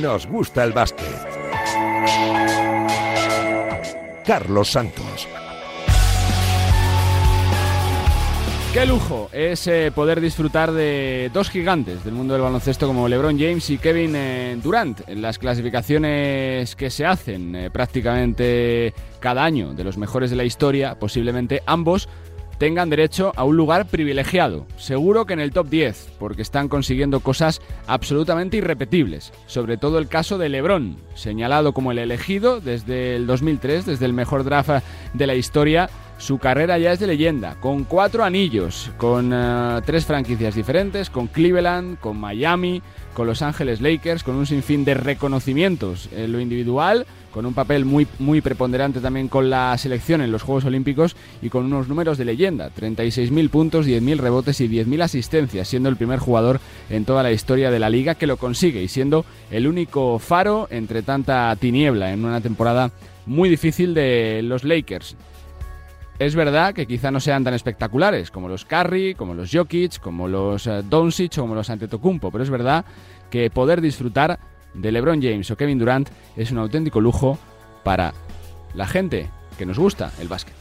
nos gusta el básquet. Carlos Santos. Qué lujo es eh, poder disfrutar de dos gigantes del mundo del baloncesto como LeBron James y Kevin eh, Durant en las clasificaciones que se hacen eh, prácticamente cada año de los mejores de la historia, posiblemente ambos tengan derecho a un lugar privilegiado, seguro que en el top 10, porque están consiguiendo cosas absolutamente irrepetibles, sobre todo el caso de Lebron, señalado como el elegido desde el 2003, desde el mejor draft de la historia, su carrera ya es de leyenda, con cuatro anillos, con eh, tres franquicias diferentes, con Cleveland, con Miami, con Los Ángeles Lakers, con un sinfín de reconocimientos en lo individual, con un papel muy, muy preponderante también con la selección en los Juegos Olímpicos y con unos números de leyenda, 36.000 puntos, 10.000 rebotes y 10.000 asistencias, siendo el primer jugador en toda la historia de la liga que lo consigue y siendo el único faro entre tanta tiniebla en una temporada muy difícil de los Lakers. Es verdad que quizá no sean tan espectaculares como los Curry, como los Jokic, como los uh, Doncic o como los Antetokounmpo, pero es verdad que poder disfrutar de LeBron James o Kevin Durant es un auténtico lujo para la gente que nos gusta el básquet.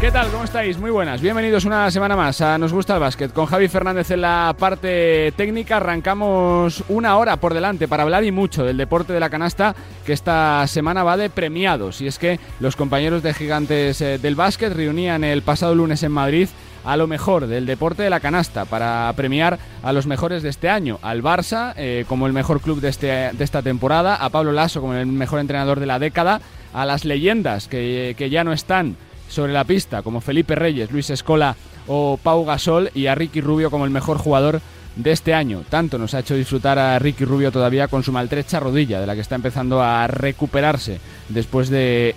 ¿Qué tal? ¿Cómo estáis? Muy buenas. Bienvenidos una semana más a Nos gusta el básquet. Con Javi Fernández en la parte técnica arrancamos una hora por delante para hablar y mucho del deporte de la canasta que esta semana va de premiados. Y es que los compañeros de Gigantes eh, del Básquet reunían el pasado lunes en Madrid a lo mejor del deporte de la canasta para premiar a los mejores de este año. Al Barça eh, como el mejor club de, este, de esta temporada, a Pablo Lasso como el mejor entrenador de la década, a las leyendas que, que ya no están sobre la pista, como Felipe Reyes, Luis Escola o Pau Gasol, y a Ricky Rubio como el mejor jugador de este año. Tanto nos ha hecho disfrutar a Ricky Rubio todavía con su maltrecha rodilla, de la que está empezando a recuperarse después de,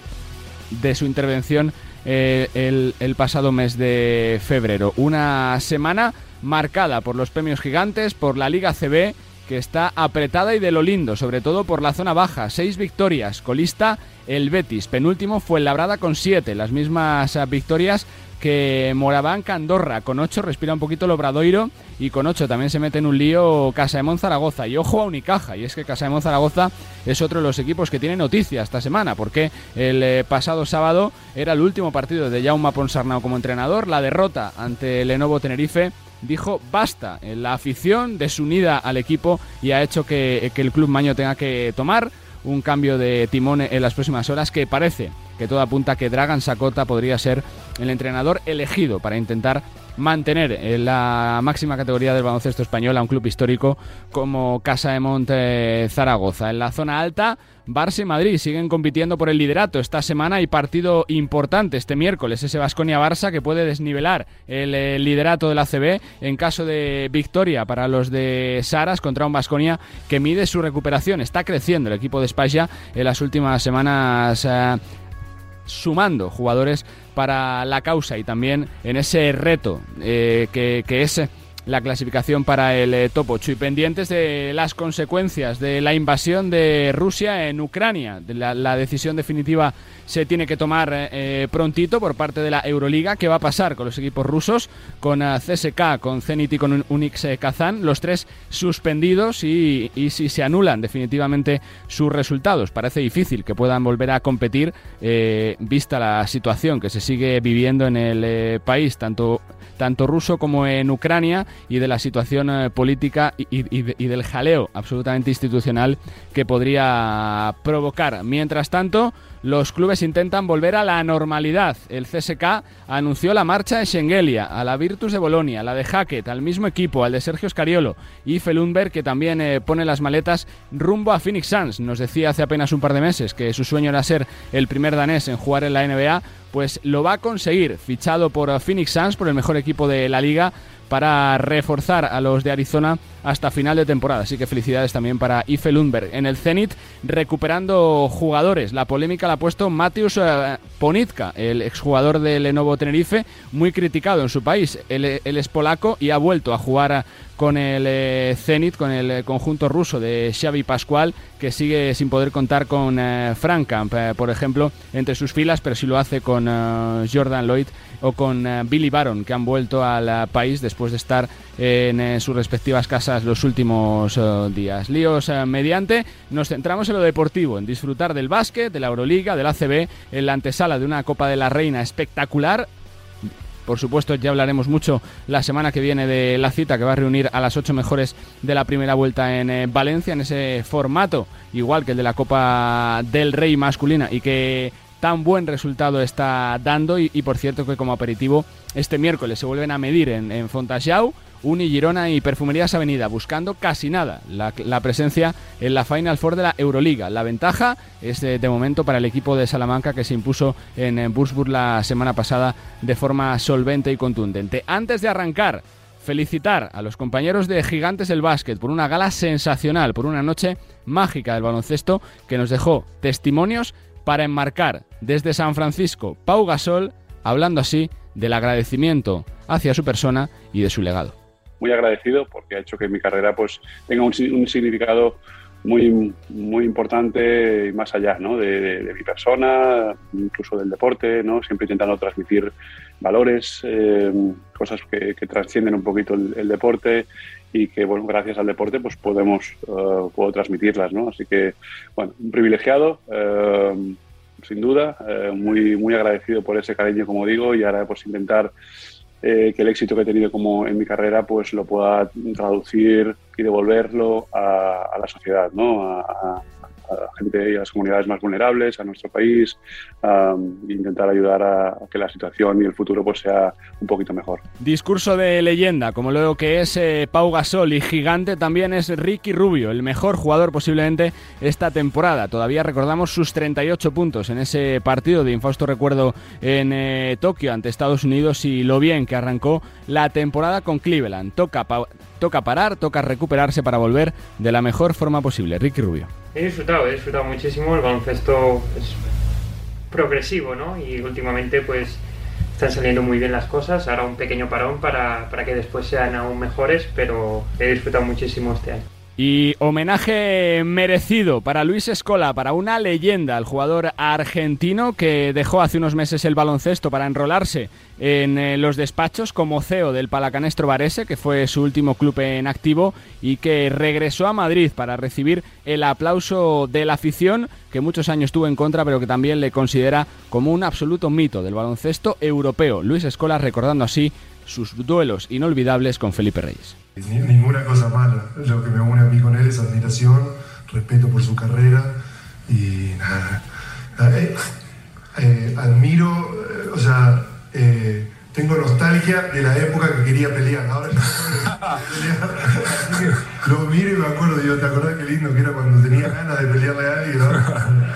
de su intervención eh, el, el pasado mes de febrero. Una semana marcada por los premios gigantes, por la Liga CB, que está apretada y de lo lindo, sobre todo por la zona baja. Seis victorias, colista el Betis. Penúltimo fue Labrada con siete, las mismas eh, victorias que Moraván Candorra con ocho respira un poquito el Obradoiro y con ocho también se mete en un lío Casa de Zaragoza. Y ojo a Unicaja y es que Casa de Zaragoza es otro de los equipos que tiene noticia esta semana porque el eh, pasado sábado era el último partido de Jaume Ponsarnau como entrenador. La derrota ante Lenovo Tenerife dijo basta la afición desunida al equipo y ha hecho que, que el club maño tenga que tomar un cambio de timón en las próximas horas que parece que todo apunta que Dragan Sakota podría ser el entrenador elegido para intentar mantener en la máxima categoría del baloncesto español a un club histórico como Casa de Monte Zaragoza. En la zona alta, Barça y Madrid siguen compitiendo por el liderato. Esta semana hay partido importante este miércoles, ese Basconia-Barça que puede desnivelar el, el, liderato de la CB en caso de victoria para los de Saras contra un Basconia que mide su recuperación. Está creciendo el equipo de España en las últimas semanas. Eh, sumando jugadores para la causa y también en ese reto eh, que, que, es la clasificación para el eh, top 8 y pendientes de las consecuencias de la invasión de Rusia en Ucrania. La, decisión definitiva se tiene que tomar eh, prontito por parte de la Euroliga. ¿Qué va a pasar con los equipos rusos? Con CSK, con Zenit y con Unix Kazán, los tres suspendidos y, y, si se anulan definitivamente sus resultados. Parece difícil que puedan volver a competir eh, vista la situación que se sigue viviendo en el eh, país, tanto, tanto ruso como en Ucrania y de la situación eh, política y, del jaleo absolutamente institucional que podría provocar. Mientras tanto, los clubes intentan volver a la normalidad. El CSK anunció la marcha de Schengelia, a la Virtus de Bolonia, la de Hackett, al mismo equipo, al de Sergio Scariolo y Felunberg, que también eh, pone las maletas rumbo a Phoenix Suns. Nos decía hace apenas un par de meses que su sueño era ser el primer danés en jugar en la NBA, pues lo va a conseguir, fichado por Phoenix Suns, por el mejor equipo de la liga para reforzar a los de Arizona hasta final de temporada. Así que felicidades también para Ife Lundberg. En el Zenit, recuperando jugadores. La polémica ha puesto Matius eh, Ponitka, el exjugador del Lenovo Tenerife, muy criticado en su país. Él, es polaco y ha vuelto a jugar con el eh, Zenit, con el conjunto ruso de Xavi Pascual, que sigue sin poder contar con eh, Frank Camp, por ejemplo, entre sus filas, pero sí lo hace con Jordan Lloyd o con Billy Baron, que han vuelto al país después de estar en sus respectivas casas los últimos días. Líos mediante, nos centramos en lo deportivo, en disfrutar del básquet, de la Euroliga, del ACB, en la antesala de una Copa de la Reina espectacular. Por supuesto, ya hablaremos mucho la semana que viene de la cita que va a reunir a las ocho mejores de la primera vuelta en eh, Valencia, en ese formato, igual que el de la Copa del Rey masculina, y que tan buen resultado está dando. Y, por cierto, que como aperitivo, este miércoles se vuelven a medir en, en Fontajau Uni, Girona y Perfumerías Avenida, buscando casi nada la, presencia en la Final Four de la Euroliga. La ventaja es de, momento para el equipo de Salamanca que se impuso en, en la semana pasada de forma solvente y contundente. Antes de arrancar, felicitar a los compañeros de Gigantes del Básquet por una gala sensacional, por una noche mágica del baloncesto que nos dejó testimonios para enmarcar desde San Francisco Pau Gasol, hablando así del agradecimiento hacia su persona y de su legado muy agradecido porque ha hecho que mi carrera pues tenga un, significado muy, muy importante más allá ¿no? de, mi persona, incluso del deporte, ¿no? siempre intentando transmitir valores, eh, cosas que, que, trascienden un poquito el, deporte y que bueno, gracias al deporte pues podemos uh, puedo transmitirlas. ¿no? Así que bueno, un privilegiado. Uh, sin duda, uh, muy, muy agradecido por ese cariño, como digo, y ahora pues intentar eh, que el éxito que he tenido como en mi carrera pues lo pueda traducir y devolverlo a, a la sociedad, ¿no? La gente y a las comunidades más vulnerables, a nuestro país, e intentar ayudar a, que la situación y el futuro pues sea un poquito mejor. Discurso de leyenda, como lo que es eh, Pau Gasol y gigante también es Ricky Rubio, el mejor jugador posiblemente esta temporada. Todavía recordamos sus 38 puntos en ese partido de infausto recuerdo en eh, Tokio ante Estados Unidos y lo bien que arrancó la temporada con Cleveland. Toca, toca parar, toca recuperarse para volver de la mejor forma posible. Ricky Rubio. He disfrutado, he disfrutado muchísimo. El baloncesto es progresivo, ¿no? Y últimamente, pues, están saliendo muy bien las cosas. Ahora un pequeño parón para, para que después sean aún mejores, pero he disfrutado muchísimo este año. Y homenaje merecido para Luis Escola, para una leyenda, el jugador argentino que dejó hace unos meses el baloncesto para enrolarse en eh, los despachos como CEO del Palacanestro Varese, que fue su último club en activo, y que regresó a Madrid para recibir el aplauso de la afición, que muchos años tuvo en contra, pero que también le considera como un absoluto mito del baloncesto europeo. Luis Escola recordando así sus duelos inolvidables con Felipe Reyes. Ninguna cosa mala. Lo que me une a mí con él es admiración, respeto por su carrera y nada. Eh, eh, admiro, eh, o sea, tengo nostalgia de la época que quería pelear. Ahora lo miro y me acuerdo, digo, ¿te acordás qué lindo que era cuando tenía ganas de pelearle a alguien?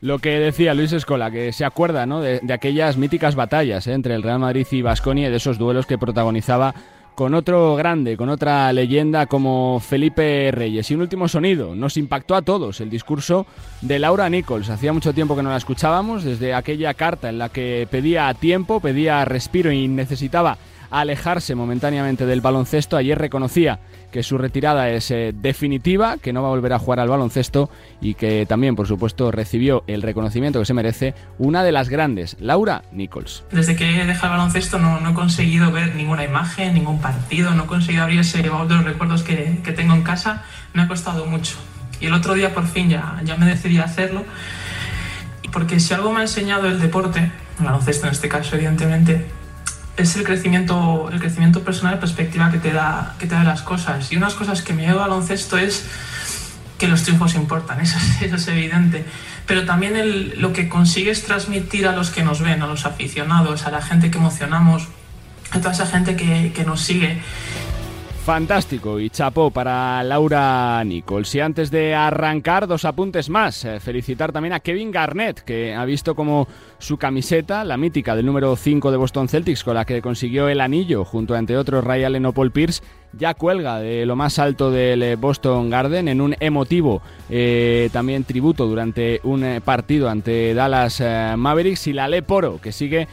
Lo que decía Luis Escola, que se acuerda ¿no? de, aquellas míticas batallas entre el Real Madrid y Basconia y de esos duelos que protagonizaba con otro grande, con otra leyenda como Felipe Reyes. Y un último sonido, nos impactó a todos el discurso de Laura Nichols. Hacía mucho tiempo que no la escuchábamos, desde aquella carta en la que pedía tiempo, pedía respiro y necesitaba alejarse momentáneamente del baloncesto. Ayer reconocía que su retirada es eh, definitiva, que no va a volver a jugar al baloncesto y que también, por supuesto, recibió el reconocimiento que se merece una de las grandes, Laura Nichols. Desde que he el baloncesto no, no he conseguido ver ninguna imagen, ningún partido, no he conseguido abrir ese baúl de los recuerdos que, que, tengo en casa. Me ha costado mucho. Y el otro día por fin ya, ya me decidí a hacerlo. Porque si algo me ha enseñado el deporte, el baloncesto en este caso evidentemente, es el crecimiento, el crecimiento personal y perspectiva que te, da, que te da las cosas. Y unas cosas que me lleva al baloncesto es que los triunfos importan, eso es, evidente. Pero también lo que consigues transmitir a los que nos ven, a los aficionados, a la gente que emocionamos, a toda esa gente que, que nos sigue. Fantástico y chapó para Laura Nichols. Y antes de arrancar, dos apuntes más. Eh, felicitar también a Kevin Garnett, que ha visto como su camiseta, la mítica del número 5 de Boston Celtics, con la que consiguió el anillo, junto a entre otros Ryan Lenopol Pierce, ya cuelga de lo más alto del eh, Boston Garden en un emotivo eh, también tributo durante un eh, partido ante Dallas Mavericks y la Le Poro que sigue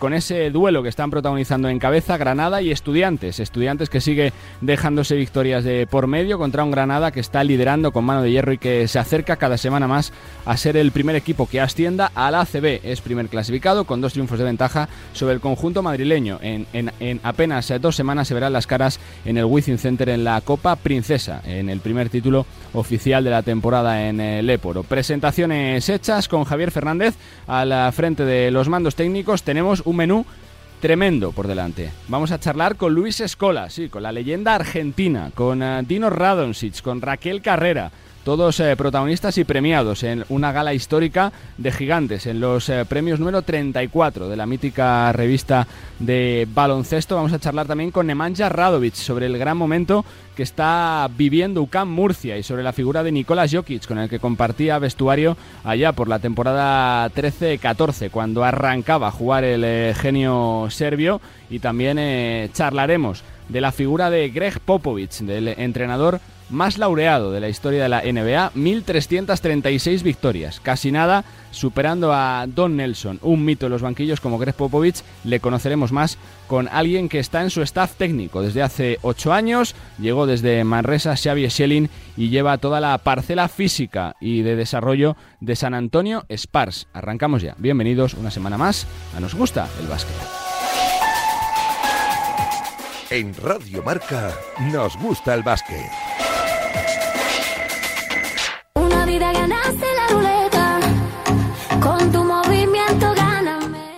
con ese duelo que están protagonizando en cabeza Granada y Estudiantes. Estudiantes que sigue dejándose victorias de por medio contra un Granada que está liderando con mano de hierro y que se acerca cada semana más a ser el primer equipo que ascienda al ACB. Es primer clasificado con dos triunfos de ventaja sobre el conjunto madrileño. En, apenas dos semanas se verán las caras en el Wizzing Center en la Copa Princesa, en el primer título oficial de la temporada en el Époro. Presentaciones hechas con Javier Fernández a la frente de los mandos técnicos tenemos un menú tremendo por delante. Vamos a charlar con Luis Escola, sí, con la leyenda argentina, con uh, Dino Radonjic, con Raquel Carrera, todos eh, protagonistas y premiados en una gala histórica de gigantes, en los eh, premios número 34 de la mítica revista de baloncesto. Vamos a charlar también con Nemanja Radovic sobre el gran momento que está viviendo UCAM Murcia y sobre la figura de Nicolás Jokic, con el que compartía vestuario allá por la temporada 13-14, cuando arrancaba a jugar el eh, genio serbio. Y también charlaremos de la figura de Greg Popovich, del entrenador más laureado de la historia de la NBA, 1.336 victorias, casi nada, superando a Don Nelson, un mito en los banquillos como Greg Popovich, le conoceremos más con alguien que está en su staff técnico desde hace 8 años, llegó desde Manresa Xavier Schelling y lleva toda la parcela física y de desarrollo de San Antonio Spars. Arrancamos ya, bienvenidos una semana más a Nos Gusta el Básquet. En Radio Marca nos gusta el básquet.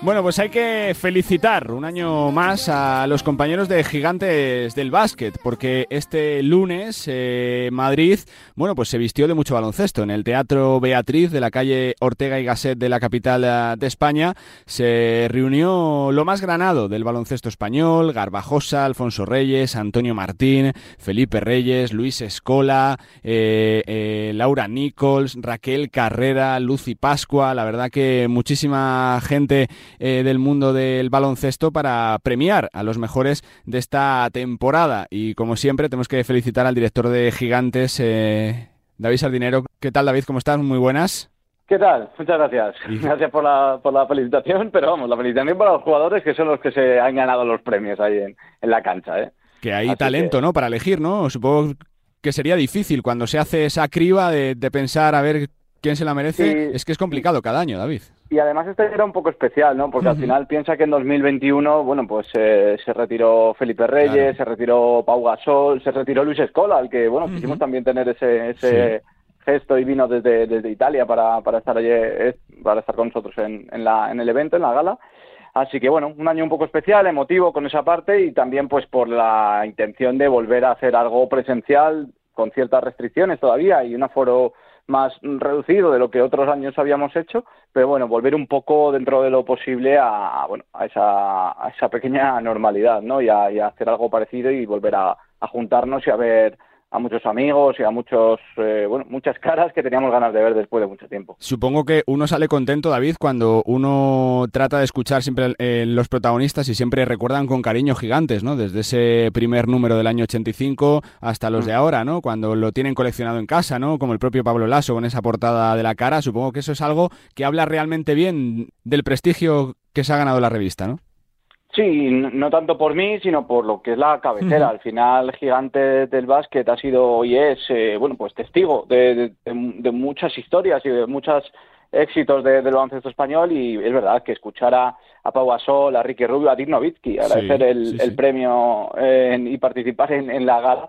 Bueno, pues hay que felicitar un año más a los compañeros de Gigantes del Básquet, porque este lunes eh, Madrid, bueno, pues se vistió de mucho baloncesto. En el Teatro Beatriz de la calle Ortega y Gasset de la capital eh, de España se reunió lo más granado del baloncesto español, Garbajosa, Alfonso Reyes, Antonio Martín, Felipe Reyes, Luis Escola, eh, Laura Nichols, Raquel Carrera, Lucy Pascua, la verdad que muchísima gente eh, del mundo del baloncesto para premiar a los mejores de esta temporada. Y como siempre, tenemos que felicitar al director de Gigantes, eh, David Sardinero. ¿Qué tal, David? ¿Cómo estás? Muy buenas. ¿Qué tal? Muchas gracias. Gracias por la, por la felicitación, pero vamos, la felicitación para los jugadores que son los que se han ganado los premios ahí en, la cancha. ¿eh? Que hay talento, ¿no? Para elegir, ¿no? Supongo que sería difícil cuando se hace esa criba de, pensar a ver quién se la merece. Es que es complicado cada año, David. Y además este era un poco especial, ¿no? Porque al final piensa que en 2021, bueno, pues eh, se retiró Felipe Reyes, se retiró Pau Gasol, se retiró Luis Escola, al que, bueno, quisimos también tener ese, ese gesto y vino desde, desde Italia para, para estar allí, eh, para estar con nosotros en, en, la, en el evento, en la gala. Así que bueno, un año un poco especial, emotivo con esa parte y también pues por la intención de volver a hacer algo presencial con ciertas restricciones todavía y un aforo más reducido de lo que otros años habíamos hecho, pero bueno, volver un poco dentro de lo posible a, bueno, a esa, a esa pequeña normalidad, ¿no? Y a, y a hacer algo parecido y volver a, a juntarnos y a ver a muchos amigos y a muchos, eh, bueno, muchas caras que teníamos ganas de ver después de mucho tiempo. Supongo que uno sale contento, David, cuando uno trata de escuchar siempre eh, los protagonistas y siempre recuerdan con cariño gigantes, ¿no? Desde ese primer número del año 85 hasta los de mm. ahora, ¿no? Cuando lo tienen coleccionado en casa, ¿no? Como el propio Pablo Lasso con esa portada de la cara. Supongo que eso es algo que habla realmente bien del prestigio que se ha ganado la revista, ¿no? Sí, no tanto por mí, sino por lo que es la cabecera. Al final, Gigante del Básquet ha sido y es, eh, bueno, pues testigo de, muchas historias y de muchos éxitos del baloncesto español. Y es verdad que escuchar a, a Pau Gasol, a Ricky Rubio, a Dirk Nowitzki, agradecer el, premio y participar en la gala, eh,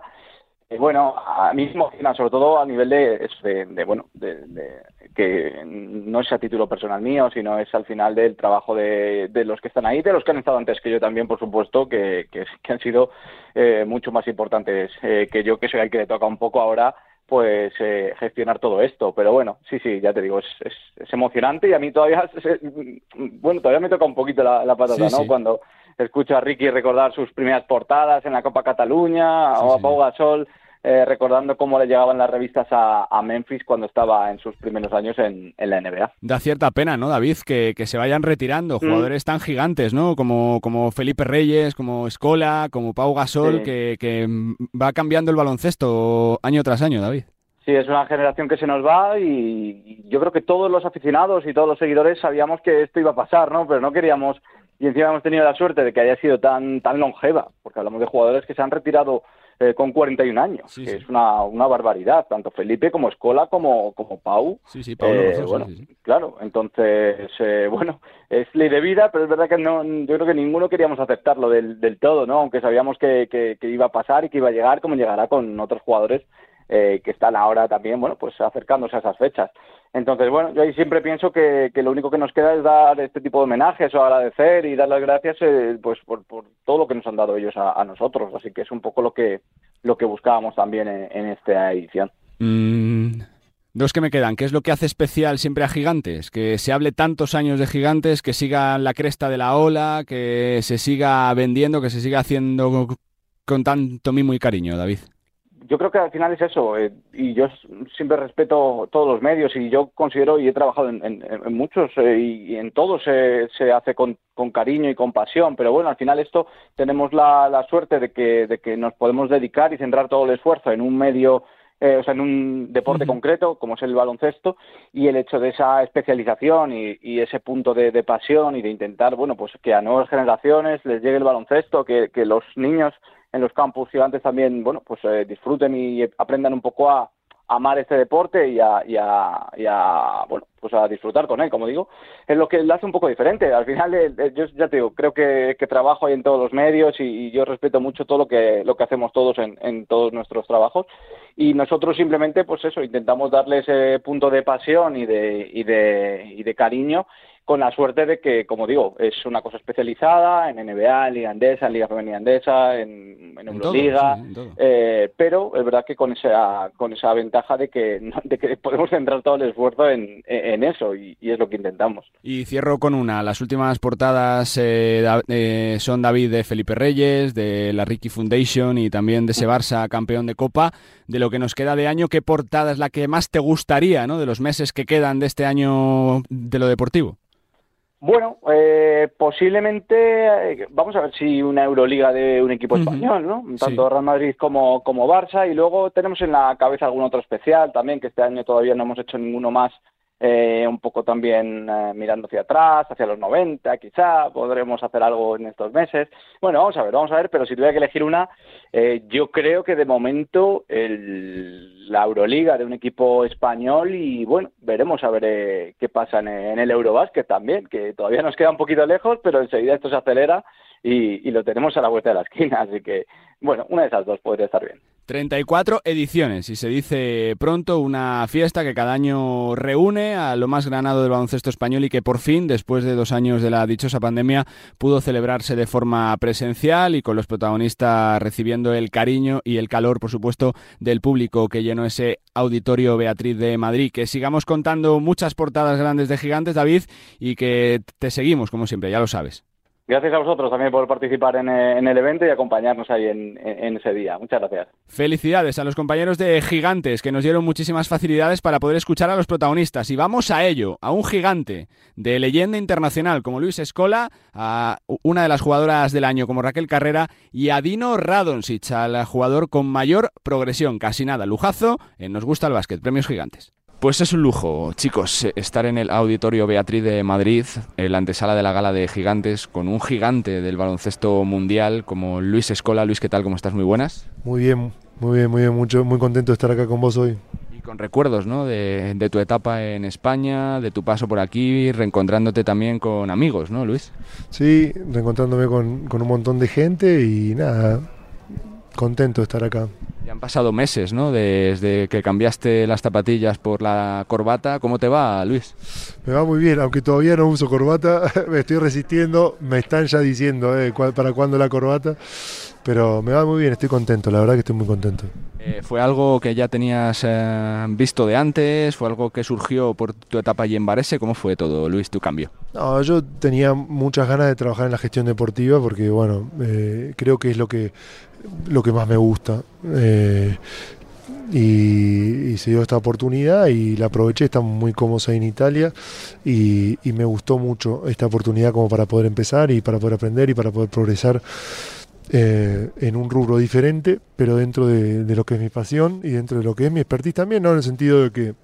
bueno, a mí me sobre todo a nivel de, bueno, de, que no es a título personal mío, sino es al final del trabajo de, los que están ahí, de los que han estado antes que yo también, por supuesto, que, que, han sido eh, mucho más importantes eh, que yo, que soy el que le toca un poco ahora pues gestionar todo esto. Pero bueno, sí, sí, ya te digo, es, es, emocionante y a mí todavía, bueno, todavía me toca un poquito la, patata, ¿no? Cuando escucho a Ricky recordar sus primeras portadas en la Copa Cataluña o a Pau Gasol eh, recordando cómo le llegaban las revistas a, Memphis cuando estaba en sus primeros años en, la NBA. Da cierta pena, ¿no, David? Que, se vayan retirando mm. jugadores tan gigantes, ¿no? Como, como Felipe Reyes, como Escola, como Pau Gasol, que, que va cambiando el baloncesto año tras año, David. Sí, es una generación que se nos va y yo creo que todos los aficionados y todos los seguidores sabíamos que esto iba a pasar, ¿no? Pero no queríamos y encima hemos tenido la suerte de que haya sido tan tan longeva, porque hablamos de jugadores que se han retirado eh, con 41 años, que es una, una barbaridad, tanto Felipe como Escola como, como Pau. Sí, sí, Pau eh, bueno, claro, entonces, eh, bueno, es ley de vida, pero es verdad que no, yo creo que ninguno queríamos aceptarlo del, del todo, ¿no? Aunque sabíamos que, que, que iba a pasar y que iba a llegar como llegará con otros jugadores eh, que están ahora también, bueno, pues acercándose a esas fechas. Entonces, bueno, yo ahí siempre pienso que, lo único que nos queda es dar este tipo de homenajes o agradecer y dar las gracias eh, pues por, todo lo que nos han dado ellos a, nosotros. Así que es un poco lo que, lo que buscábamos también en, esta edición. Mm, dos que me quedan. ¿Qué es lo que hace especial siempre a Gigantes? Que se hable tantos años de Gigantes, que siga la cresta de la ola, que se siga vendiendo, que se siga haciendo con tanto mimo y cariño, David yo creo que al final es eso, eh, y yo siempre respeto todos los medios y yo considero y he trabajado en, muchos eh, y, en todos se hace con, cariño y con pasión, pero bueno, al final esto tenemos la, suerte de que, de que nos podemos dedicar y centrar todo el esfuerzo en un medio eh, o sea, en un deporte concreto, como es el baloncesto, y el hecho de esa especialización y, ese punto de, pasión y de intentar, bueno, pues que a nuevas generaciones les llegue el baloncesto, que, que los niños en los campus gigantes también, bueno, pues eh, disfruten y aprendan un poco a, amar este deporte y a, y, a, bueno, pues a disfrutar con él, como digo, es lo que le hace un poco diferente. Al final, eh, eh, yo ya te digo, creo que, trabajo ahí en todos los medios y, yo respeto mucho todo lo que, lo que hacemos todos en, en todos nuestros trabajos y nosotros simplemente, pues eso, intentamos darle ese punto de pasión y de, y de, y de cariño con la suerte de que, como digo, es una cosa especializada en NBA, en Liga Andesa, en Liga Femenina Andesa, en, Euroliga, eh, pero es verdad que con esa, con esa ventaja de que, de que podemos centrar todo el esfuerzo en, eso y, es lo que intentamos. Y cierro con una, las últimas portadas eh, eh, son David de Felipe Reyes, de la Ricky Foundation y también de ese Barça campeón de Copa. De lo que nos queda de año, ¿qué portada es la que más te gustaría, ¿no? de los meses que quedan de este año de lo deportivo? Bueno, eh, posiblemente, eh, vamos a ver si una Euroliga de un equipo español, ¿no? Tanto Real Madrid como, como Barça, y luego tenemos en la cabeza algún otro especial también, que este año todavía no hemos hecho ninguno más eh, un poco también eh, mirando hacia atrás, hacia los 90 quizá, podremos hacer algo en estos meses. Bueno, vamos a ver, vamos a ver, pero si tuviera que elegir una, eh, yo creo que de momento el, la Euroliga de un equipo español y bueno, veremos a ver qué pasa en, en el Eurobásquet también, que todavía nos queda un poquito lejos, pero enseguida esto se acelera y, lo tenemos a la vuelta de la esquina, así que bueno, una de esas dos podría estar bien. 34 ediciones y se dice pronto una fiesta que cada año reúne a lo más granado del baloncesto español y que por fin, después de dos años de la dichosa pandemia, pudo celebrarse de forma presencial y con los protagonistas recibiendo el cariño y el calor, por supuesto, del público que llenó ese auditorio Beatriz de Madrid. Que sigamos contando muchas portadas grandes de gigantes, David, y que te seguimos, como siempre, ya lo sabes. Gracias a vosotros también por participar en, eh, el evento y acompañarnos ahí en, ese día. Muchas gracias. Felicidades a los compañeros de Gigantes que nos dieron muchísimas facilidades para poder escuchar a los protagonistas. Y vamos a ello, a un gigante de leyenda internacional como Luis Escola, a una de las jugadoras del año como Raquel Carrera y a Dino Radonsic, al jugador con mayor progresión, casi nada, lujazo, en Nos gusta el básquet, premios gigantes. Pues es un lujo, chicos, estar en el Auditorio Beatriz de Madrid, en la antesala de la gala de gigantes, con un gigante del baloncesto mundial como Luis Escola. Luis, ¿qué tal? ¿Cómo estás? Muy buenas. Muy bien, muy bien, muy bien, mucho, muy contento de estar acá con vos hoy. Y con recuerdos, ¿no? De, tu etapa en España, de tu paso por aquí, reencontrándote también con amigos, ¿no, Luis? Sí, reencontrándome con, con un montón de gente y nada, contento de estar acá. Ya han pasado meses, ¿no? Desde que cambiaste las zapatillas por la corbata. ¿Cómo te va, Luis? Me va muy bien, aunque todavía no uso corbata, me estoy resistiendo. Me están ya diciendo eh, para cuándo la corbata. Pero me va muy bien, estoy contento, la verdad que estoy muy contento. Eh, ¿Fue algo que ya tenías eh, visto de antes? ¿Fue algo que surgió por tu etapa allí en Varese? ¿Cómo fue todo, Luis, tu cambio? No, yo tenía muchas ganas de trabajar en la gestión deportiva porque, bueno, creo que es lo que lo que más me gusta. Eh, y, se dio esta oportunidad y la aproveché, estamos muy cómodos ahí en Italia y, me gustó mucho esta oportunidad como para poder empezar y para poder aprender y para poder progresar eh, en un rubro diferente, pero dentro de, lo que es mi pasión y dentro de lo que es mi expertise también, ¿no? en el sentido de que,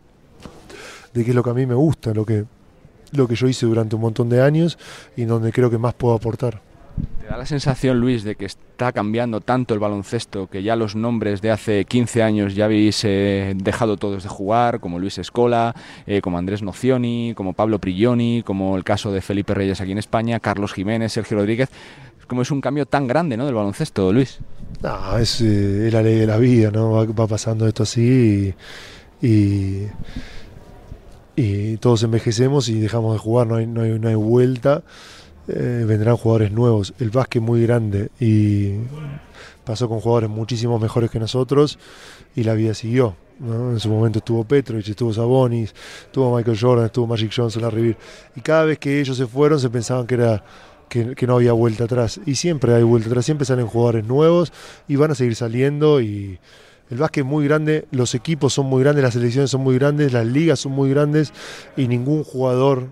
de que es lo que a mí me gusta, lo que, lo que yo hice durante un montón de años y donde creo que más puedo aportar. ¿Te da la sensación, Luis, de que está cambiando tanto el baloncesto que ya los nombres de hace 15 años ya habéis eh, dejado todos de jugar, como Luis Escola, eh, como Andrés Nocioni, como Pablo Prigioni, como el caso de Felipe Reyes aquí en España, Carlos Jiménez, Sergio Rodríguez? Como es un cambio tan grande ¿no? del baloncesto, Luis. No, es, eh, la ley de la vida, ¿no? Va, pasando esto así y, y, todos envejecemos y dejamos de jugar, no hay, no hay, no hay vuelta. Eh, vendrán jugadores nuevos. El básquet muy grande y pasó con jugadores muchísimo mejores que nosotros y la vida siguió. En su momento estuvo Petrovich, estuvo Sabonis, estuvo Michael Jordan, estuvo Magic Johnson, Larry Bird. Y cada vez que ellos se fueron se pensaban que era que, no había vuelta atrás. Y siempre hay vuelta atrás, siempre salen jugadores nuevos y van a seguir saliendo. Y el básquet es muy grande, los equipos son muy grandes, las selecciones son muy grandes, las ligas son muy grandes y ningún jugador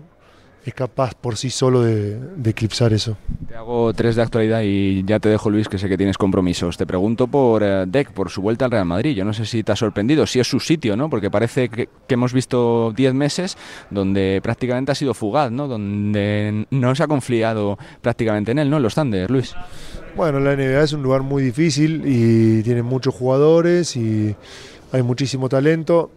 es capaz por sí solo de, eclipsar eso. Te hago tres de actualidad y ya te dejo, Luis, que sé que tienes compromisos. Te pregunto por eh, Deck, por su vuelta al Real Madrid. Yo no sé si te ha sorprendido, si es su sitio, ¿no? Porque parece que, hemos visto diez meses donde prácticamente ha sido fugaz, ¿no? Donde no se ha confiado prácticamente en él, ¿no? Los Thunder, Luis. Bueno, la NBA es un lugar muy difícil y tiene muchos jugadores y hay muchísimo talento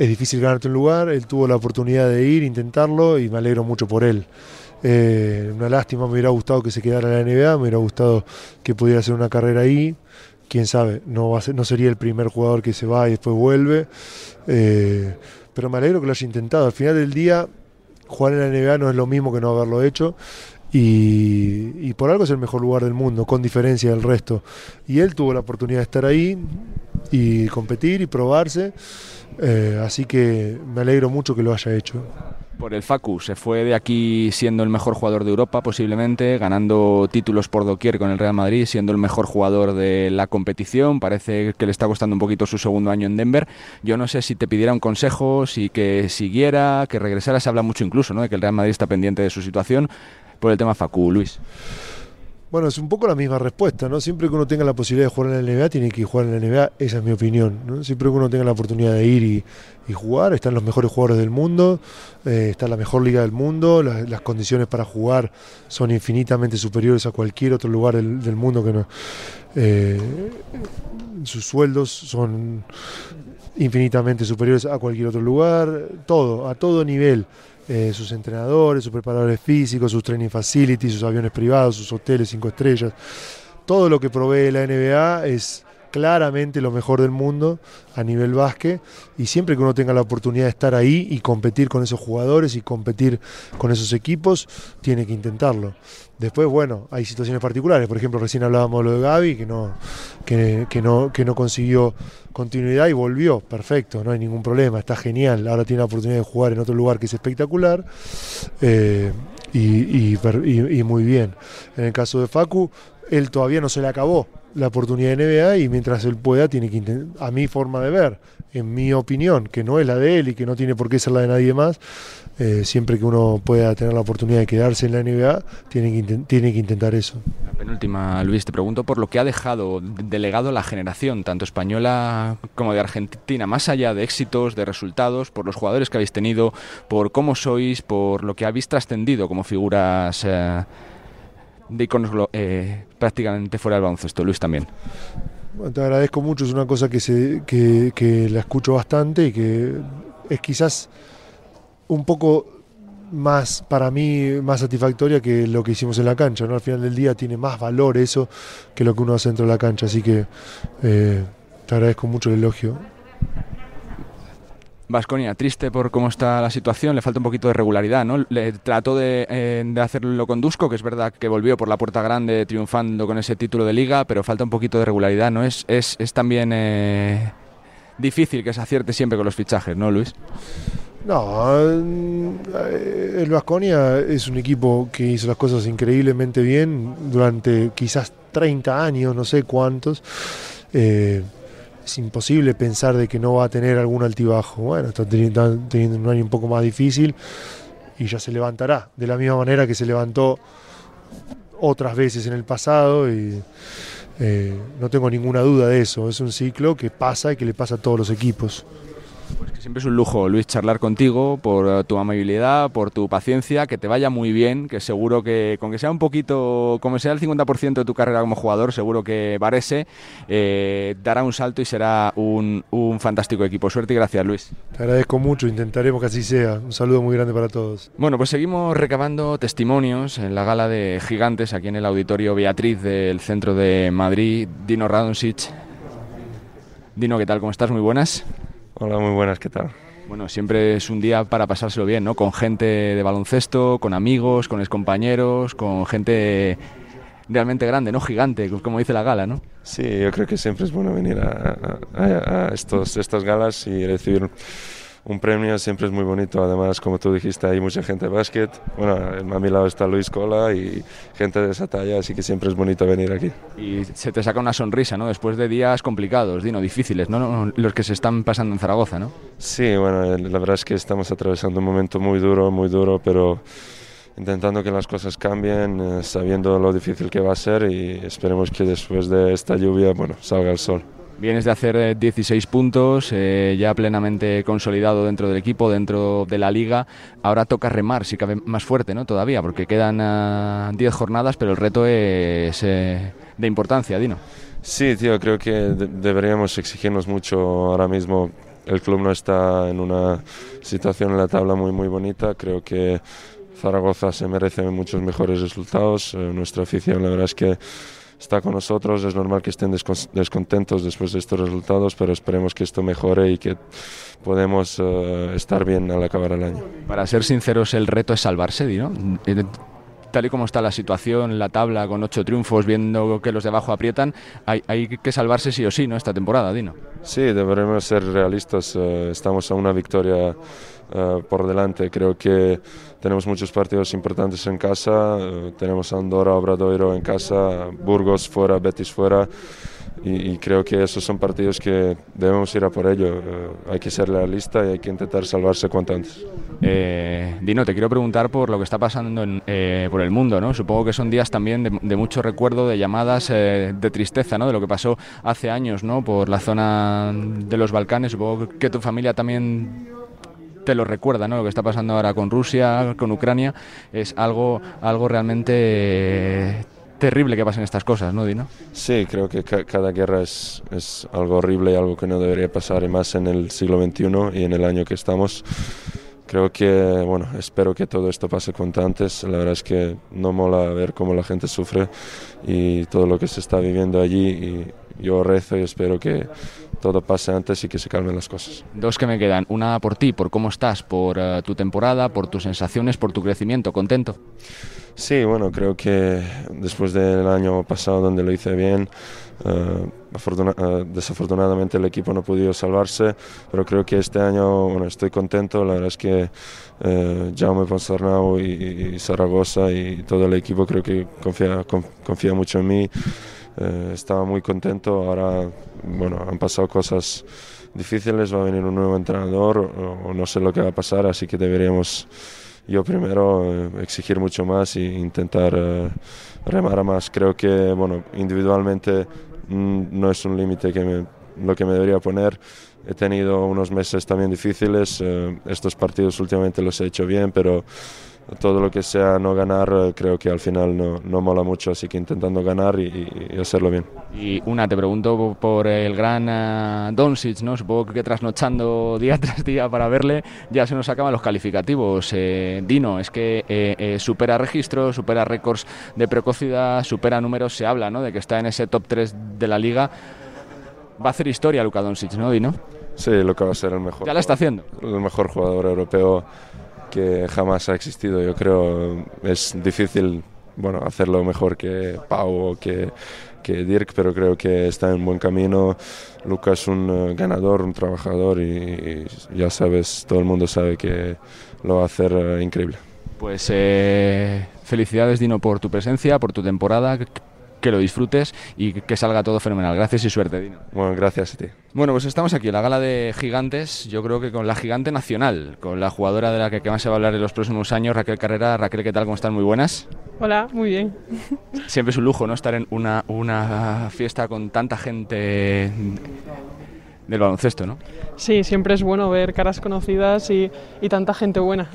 es difícil ganarte un lugar, él tuvo la oportunidad de ir, intentarlo y me alegro mucho por él. Eh, una lástima, me hubiera gustado que se quedara en la NBA, me hubiera gustado que pudiera hacer una carrera ahí. Quién sabe, no, no sería el primer jugador que se va y después vuelve. Eh, pero me alegro que lo haya intentado. Al final del día, jugar en la NBA no es lo mismo que no haberlo hecho. Y, y, por algo es el mejor lugar del mundo, con diferencia del resto. Y él tuvo la oportunidad de estar ahí y competir y probarse. Eh, así que me alegro mucho que lo haya hecho. Por el Facu, se fue de aquí siendo el mejor jugador de Europa posiblemente, ganando títulos por doquier con el Real Madrid, siendo el mejor jugador de la competición. Parece que le está costando un poquito su segundo año en Denver. Yo no sé si te pidiera un consejo, si que siguiera, que regresara. Se habla mucho incluso ¿no? de que el Real Madrid está pendiente de su situación por el tema Facu, Luis. Bueno, es un poco la misma respuesta, ¿no? Siempre que uno tenga la posibilidad de jugar en la NBA, tiene que jugar en la NBA, esa es mi opinión. Siempre que uno tenga la oportunidad de ir y, jugar, están los mejores jugadores del mundo, eh, está la mejor liga del mundo, las condiciones para jugar son infinitamente superiores a cualquier otro lugar del, mundo que no... Eh, sus sueldos son infinitamente superiores a cualquier otro lugar, todo, a todo nivel. Eh, sus entrenadores, sus preparadores físicos, sus training facilities, sus aviones privados, sus hoteles cinco estrellas. Todo lo que provee la NBA es claramente lo mejor del mundo a nivel básquet y siempre que uno tenga la oportunidad de estar ahí y competir con esos jugadores y competir con esos equipos, tiene que intentarlo. Después, bueno, hay situaciones particulares, por ejemplo, recién hablábamos de lo de Gaby, que no, que, no, que no consiguió continuidad y volvió, perfecto, no hay ningún problema, está genial, ahora tiene la oportunidad de jugar en otro lugar que es espectacular. Eh, y, y, muy bien. En el caso de Facu, él todavía no se le acabó la oportunidad de NBA y mientras él pueda tiene que intentar, a mi forma de ver, en mi opinión, que no es la de él y que no tiene por qué ser la de nadie más, eh, siempre que uno pueda tener la oportunidad de quedarse en la NBA, tiene que, tiene que intentar eso. La penúltima, Luis, te pregunto por lo que ha dejado delegado la generación, tanto española como de Argentina, más allá de éxitos, de resultados, por los jugadores que habéis tenido, por cómo sois, por lo que habéis trascendido como figuras. Eh, de iconos eh, prácticamente fuera del baloncesto. Luis también. te agradezco mucho, es una cosa que, se, que, la escucho bastante y que es quizás un poco más para mí más satisfactoria que lo que hicimos en la cancha. ¿no? Al final del día tiene más valor eso que lo que uno hace dentro de la cancha. Así que eh, te agradezco mucho el elogio. Vasconia, triste por cómo está la situación, le falta un poquito de regularidad, ¿no? Le trató de, eh, de, hacerlo con Dusko, que es verdad que volvió por la puerta grande triunfando con ese título de liga, pero falta un poquito de regularidad, ¿no? Es, también eh, difícil que se acierte siempre con los fichajes, ¿no, Luis? No, el Vasconia es un equipo que hizo las cosas increíblemente bien durante quizás 30 años, no sé cuántos. Eh, es imposible pensar de que no va a tener algún altibajo. Bueno, está teniendo, un año un poco más difícil y ya se levantará, de la misma manera que se levantó otras veces en el pasado y eh, no tengo ninguna duda de eso. Es un ciclo que pasa y que le pasa a todos los equipos. Pues que siempre es un lujo, Luis, charlar contigo por tu amabilidad, por tu paciencia, que te vaya muy bien, que seguro que con que sea un poquito, como sea el 50% de tu carrera como jugador, seguro que Varese eh, dará un salto y será un, un, fantástico equipo. Suerte y gracias, Luis. Te agradezco mucho, intentaremos que así sea. Un saludo muy grande para todos. Bueno, pues seguimos recabando testimonios en la gala de gigantes aquí en el Auditorio Beatriz del centro de Madrid. Dino Radonsic. Dino, ¿qué tal? ¿Cómo estás? Muy buenas. Hola, muy buenas, ¿qué tal? Bueno, siempre es un día para pasárselo bien, ¿no? Con gente de baloncesto, con amigos, con compañeros, con gente realmente grande, ¿no? Gigante, como dice la gala, ¿no? Sí, yo creo que siempre es bueno venir a, a, a estos, estas galas y recibir un premio siempre es muy bonito. Además, como tú dijiste, hay mucha gente de básquet. Bueno, a mi lado está Luis Cola y gente de esa talla, así que siempre es bonito venir aquí. Y se te saca una sonrisa, ¿no? Después de días complicados, Dino, difíciles, ¿no? Los que se están pasando en Zaragoza, ¿no? Sí, bueno, la verdad es que estamos atravesando un momento muy duro, muy duro, pero intentando que las cosas cambien, eh, sabiendo lo difícil que va a ser y esperemos que después de esta lluvia, bueno, salga el sol. Vienes de hacer 16 eh, puntos, eh, ya plenamente consolidado dentro del equipo, dentro de la liga. Ahora toca remar, si cabe más fuerte, ¿no? Todavía, porque quedan 10 ah, jornadas, pero el reto es eh, de importancia, Dino. Sí, tío, creo que deberíamos exigirnos mucho ahora mismo. El club no está en una situación en la tabla muy, muy bonita. Creo que Zaragoza se merece muchos mejores resultados. nuestra afición, la verdad es que está con nosotros. Es normal que estén descontentos después de estos resultados, pero esperemos que esto mejore y que podemos eh, estar bien al acabar el año. Para ser sinceros, el reto es salvarse, ¿no? Eh, tal y como está la situación, la tabla con ocho triunfos, viendo que los de abajo aprietan, hay, hay que salvarse sí o sí, ¿no? Esta temporada, Dino. Sí, deberemos ser realistas. Eh, estamos a una victoria por delante. Creo que tenemos muchos partidos importantes en casa, eh, tenemos Andorra, Obradoiro en casa, Burgos fuera, Betis fuera. Y, creo que esos son partidos que debemos ir a por ello. Eh, hay que ser realista y hay que intentar salvarse cuanto antes. Eh, Dino, te quiero preguntar por lo que está pasando por el mundo. ¿no? Supongo que son días también de, mucho recuerdo, de llamadas de tristeza, ¿no? de lo que pasó hace años ¿no? por la zona de los Balcanes. Supongo que tu familia también te lo recuerda, ¿no? Lo que está pasando ahora con Rusia, con Ucrania, es algo, algo realmente terrible que pasen estas cosas, ¿no, Dino? Sí, creo que cada guerra es, es, algo horrible algo que no debería pasar, y más en el siglo XXI y en el año que estamos. Creo que, bueno, espero que todo esto pase cuanto antes. La verdad es que no mola ver cómo la gente sufre y todo lo que se está viviendo allí. Y yo rezo y espero que todo pase antes y que se calmen las cosas. Dos que me quedan. Una por ti, por cómo estás, por uh, tu temporada, por tus sensaciones, por tu crecimiento. ¿Contento? Sí, bueno, creo que después del año pasado donde lo hice bien, uh, uh, desafortunadamente el equipo no pudo salvarse, pero creo que este año bueno, estoy contento. La verdad es que Jaume Ponsarnau y, y, Zaragoza y todo el equipo creo que confía, confía mucho en mí. Eh, estaba muy contento. Ahora, bueno, han pasado cosas difíciles, va a venir un nuevo entrenador, o, no sé lo que va a pasar, así que deberíamos yo primero eh, exigir mucho más e intentar eh, remar más. Creo que, bueno, individualmente mm, no es un límite que lo que me debería poner. He tenido unos meses también difíciles, estos partidos últimamente los he hecho bien, pero todo lo que sea no ganar eh, creo que al final no, no mola mucho, así que intentando ganar y, hacerlo bien. Y una, te pregunto por el gran uh, Doncic, ¿no? Supongo que trasnochando día tras día para verle, ya se nos acaban los calificativos. Eh, Dino, es que eh, supera registros, supera récords de precocidad, supera números, se habla, ¿no? De que está en ese top 3 de la liga. Va a hacer historia Luka Doncic, ¿no, Dino? Sí, lo que va a ser el mejor. Ya la está haciendo. El mejor jugador europeo que jamás ha existido. Yo creo es difícil bueno, hacerlo mejor que Pau o que que Dirk, pero creo que está en buen camino. Lucas es un eh, ganador, un trabajador y, ya sabes, todo el mundo sabe que lo va a hacer eh, increíble. Pues eh, felicidades Dino por tu presencia, por tu temporada, que lo disfrutes y que salga todo fenomenal. Gracias y suerte, Dino. Bueno, gracias a ti. Bueno, pues estamos aquí en la gala de gigantes, yo creo que con la gigante nacional, con la jugadora de la que más se va a hablar en los próximos años, Raquel Carrera. Raquel, ¿qué tal? ¿Cómo están? Muy buenas. Hola, muy bien. Siempre es un lujo, ¿no? Estar en una, una fiesta con tanta gente del baloncesto, ¿no? Sí, siempre es bueno ver caras conocidas y, y tanta gente buena.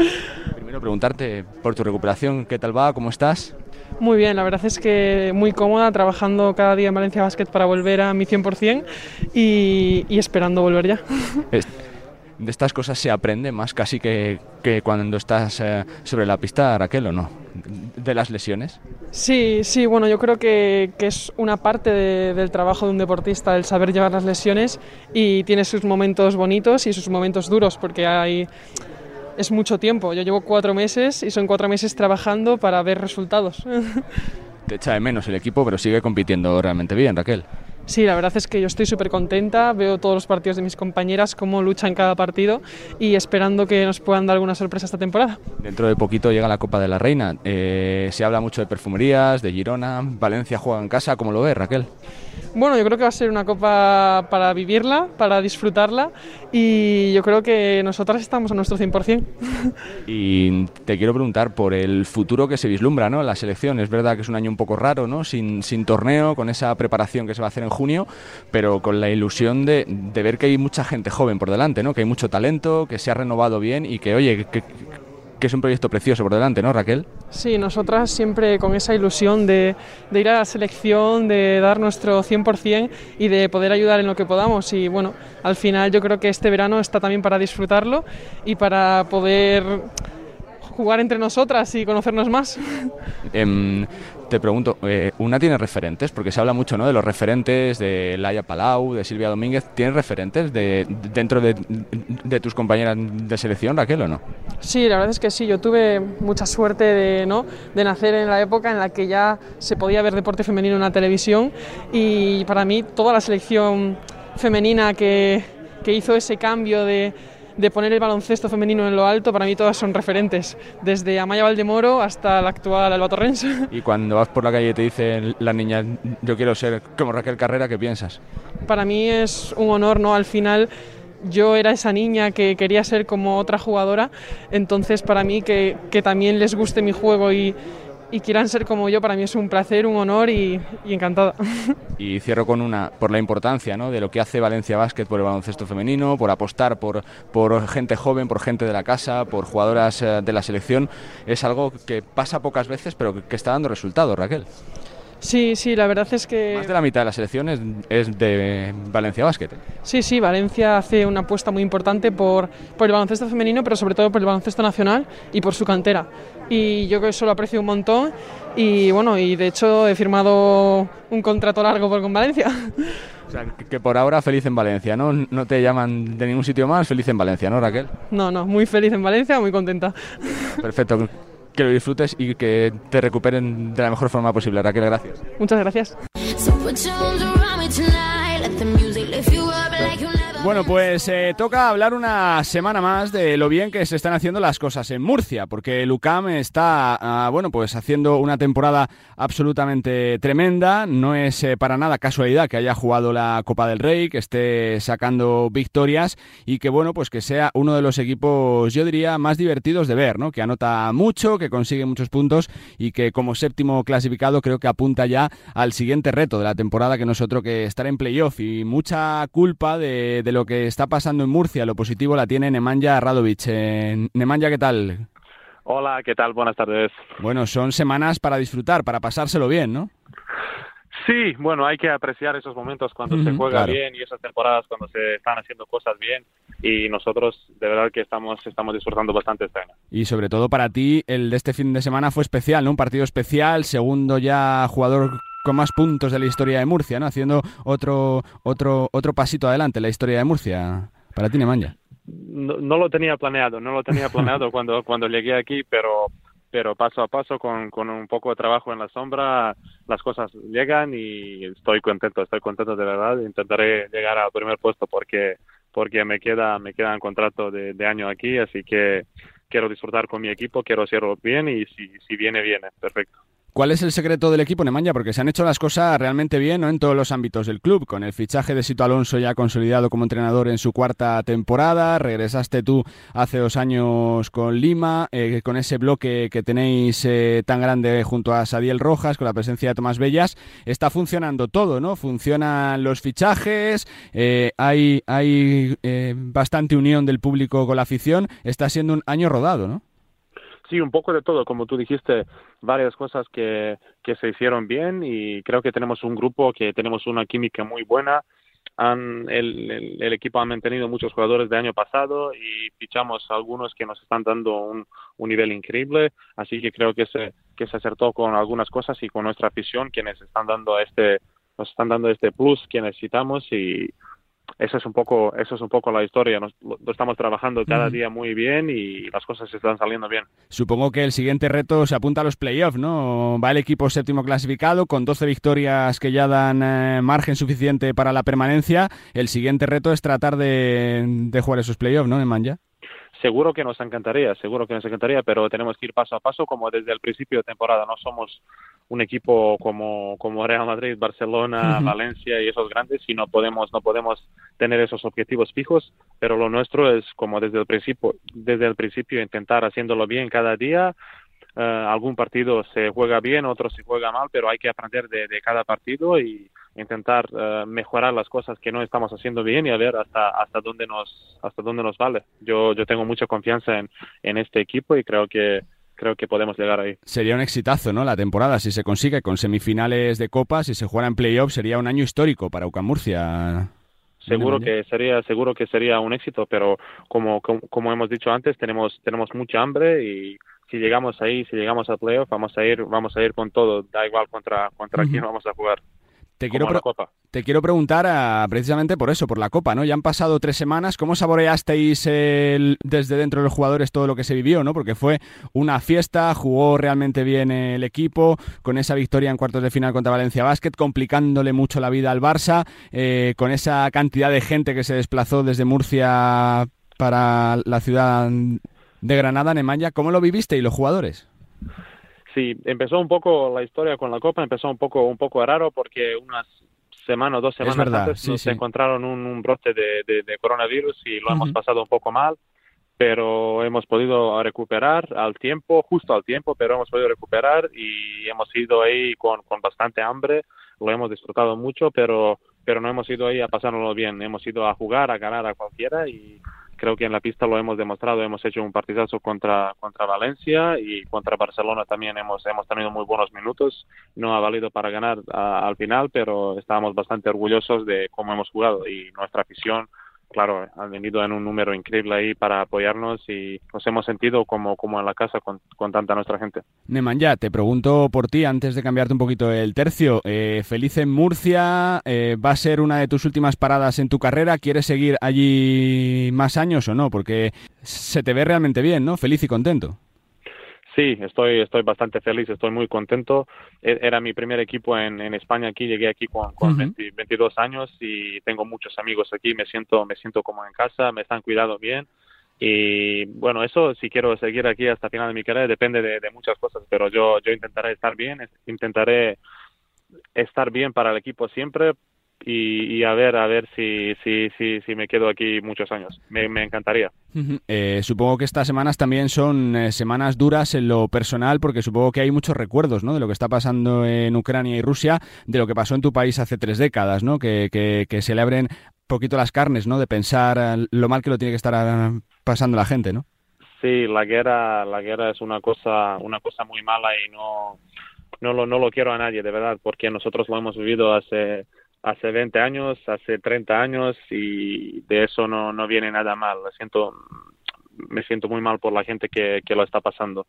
Primero preguntarte por tu recuperación, ¿qué tal va? ¿Cómo estás? Muy bien, la verdad es que muy cómoda, trabajando cada día en Valencia Basket para volver a mi 100% y, y esperando volver ya. de estas cosas se aprende más casi que, que cuando estás eh, sobre la pista, Raquel, ¿o no? ¿De las lesiones? Sí, sí, bueno, yo creo que, que es una parte de, del trabajo de un deportista el saber llevar las lesiones y tiene sus momentos bonitos y sus momentos duros porque hay es mucho tiempo. Yo llevo cuatro meses y son cuatro meses trabajando para ver resultados. Te echa de menos el equipo, pero sigue compitiendo realmente bien, Raquel. Sí, la verdad es que yo estoy súper contenta, veo todos los partidos de mis compañeras, cómo luchan cada partido y esperando que nos puedan dar alguna sorpresa esta temporada. Dentro de poquito llega la Copa de la Reina. Eh, se habla mucho de perfumerías, de Girona, Valencia juega en casa, ¿cómo lo ves, Raquel? Bueno, yo creo que va a ser una copa para vivirla, para disfrutarla y yo creo que nosotras estamos a nuestro 100%. Y te quiero preguntar por el futuro que se vislumbra, ¿no? La selección, es verdad que es un año un poco raro, ¿no? Sin, sin torneo, con esa preparación que se va a hacer en junio, pero con la ilusión de, de ver que hay mucha gente joven por delante, ¿no? Que hay mucho talento, que se ha renovado bien y que, oye, que, es un proyecto precioso por delante, ¿no, Raquel? Sí, nosotras siempre con esa ilusión de, de ir a la selección, de dar nuestro 100% y de poder ayudar en lo que podamos. Y bueno, al final yo creo que este verano está también para disfrutarlo y para poder jugar entre nosotras y conocernos más. Eh, te pregunto, eh, ¿una tiene referentes? Porque se habla mucho ¿no? de los referentes de Laia Palau, de Silvia Domínguez. ¿Tienes referentes de, dentro de, tus compañeras de selección, Raquel, o no? Sí, la verdad es que sí. Yo tuve mucha suerte de, ¿no? de nacer en la época en la que ya se podía ver deporte femenino en la televisión y para mí toda la selección femenina que hizo ese cambio de de poner el baloncesto femenino en lo alto, para mí todas son referentes, desde Amaya Valdemoro hasta la actual Alba Torrens. Y cuando vas por la calle y te dicen las niñas, yo quiero ser como Raquel Carrera, ¿qué piensas? Para mí es un honor, ¿no? Al final yo era esa niña que quería ser como otra jugadora, entonces para mí que, que también les guste mi juego y, y quieran ser como yo, para mí es un placer, un honor y, y encantada. Y cierro con una, por la importancia ¿no? de lo que hace Valencia Basket por el baloncesto femenino, por apostar por, por gente joven, por gente de la casa, por jugadoras eh, de la selección. Es algo que pasa pocas veces, pero que, está dando resultados, Raquel. Sí, sí, la verdad es que... Más de la mitad de la selección es, es de Valencia Basket. Sí, sí, Valencia hace una apuesta muy importante por, por el baloncesto femenino, pero sobre todo por el baloncesto nacional y por su cantera. Y yo que eso lo aprecio un montón y bueno, y de hecho he firmado un contrato largo por con Valencia. O sea, que por ahora feliz en Valencia, ¿no? No te llaman de ningún sitio más, feliz en Valencia, ¿no, Raquel? No, no, muy feliz en Valencia, muy contenta. Perfecto que lo disfrutes y que te recuperen de la mejor forma posible. Raquel, gracias. Muchas gracias. Bueno, pues eh, toca hablar una semana más de lo bien que se están haciendo las cosas en Murcia, porque el UCAM está, uh, bueno, pues haciendo una temporada absolutamente tremenda. No es eh, para nada casualidad que haya jugado la Copa del Rey, que esté sacando victorias y que, bueno, pues que sea uno de los equipos, yo diría, más divertidos de ver, ¿no? Que anota mucho, que consigue muchos puntos y que como séptimo clasificado creo que apunta ya al siguiente reto de la temporada, que no es otro que estar en playoff y mucha culpa de lo que está pasando en Murcia, lo positivo la tiene Nemanja Radovic. Eh, Nemanja, ¿qué tal? Hola, ¿qué tal? Buenas tardes. Bueno, son semanas para disfrutar, para pasárselo bien, ¿no? Sí, bueno, hay que apreciar esos momentos cuando se juega claro. bien y esas temporadas cuando se están haciendo cosas bien y nosotros de verdad que estamos estamos disfrutando bastante este año. Y sobre todo para ti, el de este fin de semana fue especial, ¿no? Un partido especial, segundo ya jugador con más puntos de la historia de Murcia, ¿no? Haciendo otro, otro, otro pasito adelante en la historia de Murcia. Para ti, Nemanja. No, no lo tenía planeado, no lo tenía planeado cuando cuando llegué aquí, pero pero paso a paso, con, con un poco de trabajo en la sombra, las cosas llegan y estoy contento, estoy contento de verdad. Intentaré llegar al primer puesto porque porque me queda me queda un contrato de, de año aquí, así que quiero disfrutar con mi equipo, quiero hacerlo bien y si, si viene, viene, perfecto. ¿Cuál es el secreto del equipo Nemanja? Porque se han hecho las cosas realmente bien ¿no? en todos los ámbitos del club, con el fichaje de Sito Alonso ya consolidado como entrenador en su cuarta temporada, regresaste tú hace dos años con Lima, eh, con ese bloque que tenéis eh, tan grande junto a Sadiel Rojas, con la presencia de Tomás Bellas, está funcionando todo, ¿no? Funcionan los fichajes, eh, hay, hay bastante unión del público con la afición, está siendo un año rodado, ¿no? Sí, un poco de todo, como tú dijiste, varias cosas que, que se hicieron bien y creo que tenemos un grupo que tenemos una química muy buena. El, equipo ha mantenido muchos jugadores de año pasado y fichamos algunos que nos están dando un, un nivel increíble, así que creo que se, que se acertó con algunas cosas y con nuestra afición quienes están dando este nos están dando este plus que necesitamos y, eso es un poco eso es un poco la historia. Nos, lo, estamos trabajando cada día muy bien y las cosas están saliendo bien. Supongo que el siguiente reto se apunta a los playoffs no va el equipo séptimo clasificado con 12 victorias que ya dan eh, margen suficiente para la permanencia. El siguiente reto es tratar de, de jugar esos playoffs no Nemanja seguro que nos encantaría, seguro que nos encantaría, pero tenemos que ir paso a paso como desde el principio de temporada. No somos un equipo como, como Real Madrid, Barcelona, uh -huh. Valencia y esos grandes y no podemos, no podemos tener esos objetivos fijos, pero lo nuestro es como desde el principio, desde el principio intentar haciéndolo bien cada día. Uh, algún partido se juega bien, otro se juega mal, pero hay que aprender de, de cada partido y intentar uh, mejorar las cosas que no estamos haciendo bien y a ver hasta hasta dónde nos hasta dónde nos vale. Yo yo tengo mucha confianza en, en este equipo y creo que creo que podemos llegar ahí. Sería un exitazo, ¿no? La temporada, si se consigue con semifinales de Copa, si se juega en playoff, sería un año histórico para UCAM Murcia. Seguro que sería, seguro que sería un éxito, pero como, como, como hemos dicho antes, tenemos, tenemos mucha hambre y si llegamos ahí, si llegamos al playoff, vamos a ir, vamos a ir con todo, da igual contra, contra uh -huh. quién vamos a jugar. Te quiero, te quiero preguntar a, precisamente por eso, por la Copa, ¿no? Ya han pasado tres semanas, ¿cómo saboreasteis el, desde dentro de los jugadores todo lo que se vivió, ¿no? Porque fue una fiesta, jugó realmente bien el equipo, con esa victoria en cuartos de final contra Valencia Basket, complicándole mucho la vida al Barça, eh, con esa cantidad de gente que se desplazó desde Murcia para la ciudad de Granada, Nemanja, ¿cómo lo viviste y los jugadores? Sí, empezó un poco la historia con la Copa, empezó un poco un poco raro porque unas semanas dos semanas verdad, antes sí, nos sí. encontraron un, un brote de, de, de, coronavirus y lo uh -huh. hemos pasado un poco mal, pero hemos podido recuperar al tiempo, justo al tiempo, pero hemos podido recuperar y hemos ido ahí con, con bastante hambre, lo hemos disfrutado mucho, pero pero no hemos ido ahí a pasárnoslo bien, hemos ido a jugar, a ganar a cualquiera y creo que en la pista lo hemos demostrado, hemos hecho un partidazo contra, contra Valencia y contra Barcelona también hemos, hemos tenido muy buenos minutos, no ha valido para ganar al final, pero estábamos bastante orgullosos de cómo hemos jugado y nuestra afición claro, han venido en un número increíble ahí para apoyarnos y nos hemos sentido como, como en la casa con, con tanta nuestra gente. Nemanja, te pregunto por ti antes de cambiarte un poquito el tercio. Eh, feliz en Murcia, eh, ¿va a ser una de tus últimas paradas en tu carrera? ¿Quieres seguir allí más años o no? Porque se te ve realmente bien, ¿no? Feliz y contento. Sí, estoy, estoy bastante feliz, estoy muy contento. Era mi primer equipo en, en España aquí, llegué aquí con, con uh -huh. 20, 22 años y tengo muchos amigos aquí, me siento, me siento como en casa, me están cuidando bien. Y bueno, eso si quiero seguir aquí hasta el final de mi carrera depende de, de muchas cosas, pero yo, yo intentaré estar bien, intentaré estar bien para el equipo siempre y, y, a ver a ver si, si, si, si me quedo aquí muchos años. Me, me encantaría. Uh -huh. eh, supongo que estas semanas también son eh, semanas duras en lo personal porque supongo que hay muchos recuerdos ¿no? de lo que está pasando en Ucrania y Rusia, de lo que pasó en tu país hace tres décadas, ¿no? que, que, que se le abren poquito las carnes ¿no? de pensar eh, lo mal que lo tiene que estar eh, pasando la gente. ¿no? Sí, la guerra, la guerra es una cosa, una cosa muy mala y no, no, lo, no lo quiero a nadie, de verdad, porque nosotros lo hemos vivido hace hace 20 años, hace 30 años y de eso no, no viene nada mal. Me siento, me siento muy mal por la gente que, que lo está pasando.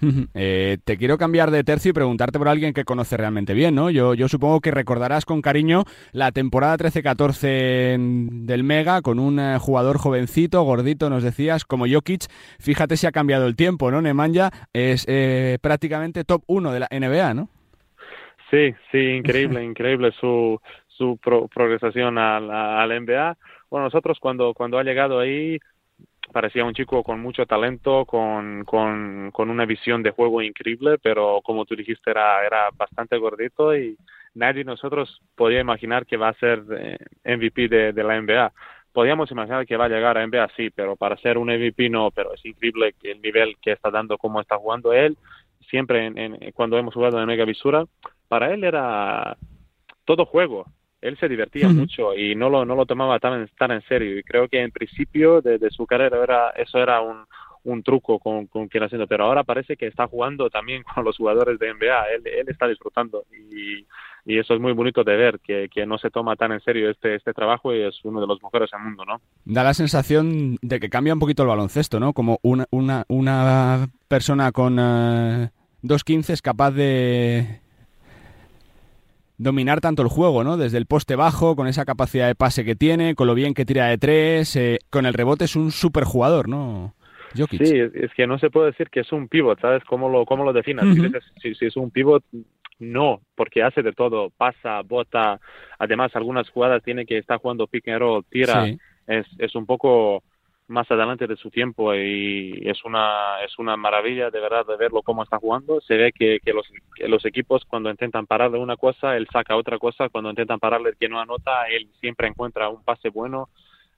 Eh, te quiero cambiar de tercio y preguntarte por alguien que conoce realmente bien, ¿no? Yo, yo supongo que recordarás con cariño la temporada 13-14 del Mega con un eh, jugador jovencito, gordito, nos decías, como Jokic. Fíjate si ha cambiado el tiempo, ¿no? Nemanja es eh, prácticamente top 1 de la NBA, ¿no? Sí, sí, increíble, increíble su, su progresación al, al NBA. Bueno, nosotros cuando, cuando ha llegado ahí parecía un chico con mucho talento, con, con, con, una visión de juego increíble, pero como tú dijiste era, era bastante gordito y nadie de nosotros podía imaginar que va a ser eh, MVP de, de, la NBA. Podíamos imaginar que va a llegar a NBA, sí, pero para ser un MVP no, pero es increíble que el nivel que está dando, cómo está jugando él, siempre en, cuando hemos jugado en Mega Visura, para él era todo juego, él se divertía mucho y no lo, no lo tomaba tan, tan en serio. Y creo que en principio de, su carrera era, eso era un, un truco con, con quien haciendo, pero ahora parece que está jugando también con los jugadores de NBA, él, él está disfrutando y, y, eso es muy bonito de ver, que, que, no se toma tan en serio este, este trabajo y es uno de los mejores del mundo, ¿no? Da la sensación de que cambia un poquito el baloncesto, ¿no? Como una, una, una persona con uh, dos 15 es capaz de dominar tanto el juego, ¿no? Desde el poste bajo, con esa capacidad de pase que tiene, con lo bien que tira de tres, eh, con el rebote es un super jugador, ¿no? Jokic. Sí, es, que no se puede decir que es un pivot, ¿sabes? ¿Cómo lo, cómo lo definas? si, si, es un pivot, no, porque hace de todo, pasa, bota, además algunas jugadas tiene que estar jugando pick and roll, tira, es, es un poco más adelante de su tiempo y es una es una maravilla de verdad de verlo cómo está jugando. Se ve que, que los equipos cuando intentan pararle una cosa él saca otra cosa. Cuando intentan pararle que no anota él siempre encuentra un pase bueno.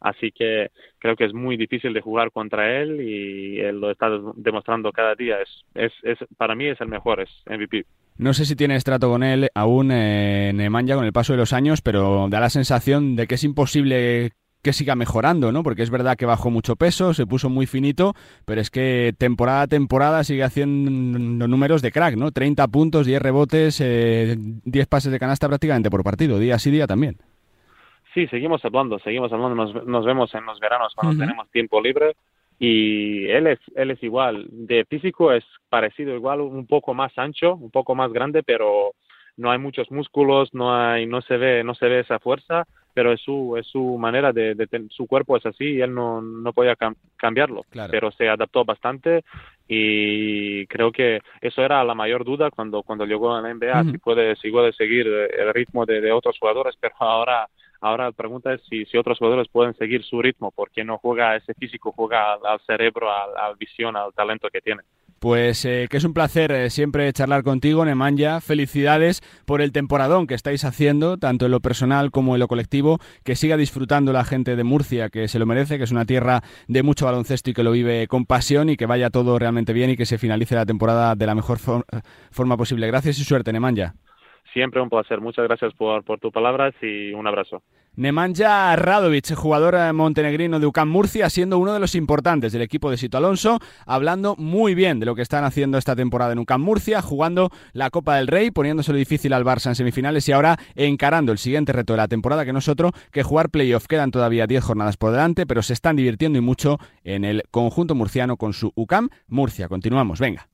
Así que creo que es muy difícil de jugar contra él y él lo está demostrando cada día. Es es, es para mí es el mejor es MVP no sé si tienes trato con él aún en Nemanja con el paso de los años, pero da la sensación de que es imposible que siga mejorando, ¿no? Porque es verdad que bajó mucho peso, se puso muy finito, pero es que temporada a temporada sigue haciendo números de crack, ¿no? 30 puntos, 10 rebotes, eh, 10 pases de canasta prácticamente por partido, día sí día también. Sí, seguimos hablando, seguimos hablando, nos, nos vemos en los veranos cuando tenemos tiempo libre y él es él es igual, de físico es parecido igual, un poco más ancho, un poco más grande, pero no hay muchos músculos, no hay no se ve no se ve esa fuerza pero es su, es su manera de, de su cuerpo es así y él no, no podía cambiarlo, pero se adaptó bastante y creo que eso era la mayor duda cuando, cuando llegó a la NBA, si puede, si puede seguir el ritmo de, de otros jugadores, pero ahora Ahora la pregunta es si, si otros jugadores pueden seguir su ritmo, porque no juega ese físico, juega al, cerebro, a la visión, al talento que tiene. Pues eh, que es un placer eh, siempre charlar contigo, Nemanja. Felicidades por el temporadón que estáis haciendo, tanto en lo personal como en lo colectivo. Que siga disfrutando la gente de Murcia, que se lo merece, que es una tierra de mucho baloncesto y que lo vive con pasión y que vaya todo realmente bien y que se finalice la temporada de la mejor forma posible. Gracias y suerte, Nemanja. Siempre un placer. Muchas gracias por, por tus palabras y un abrazo. Nemanja Radovic, jugador eh, montenegrino de UCAM Murcia, siendo uno de los importantes del equipo de Sito Alonso, hablando muy bien de lo que están haciendo esta temporada en UCAM Murcia, jugando la Copa del Rey, poniéndoselo difícil al Barça en semifinales y ahora encarando el siguiente reto de la temporada que nosotros, que jugar playoff. Quedan todavía 10 jornadas por delante, pero se están divirtiendo y mucho en el conjunto murciano con su UCAM Murcia. Continuamos, venga.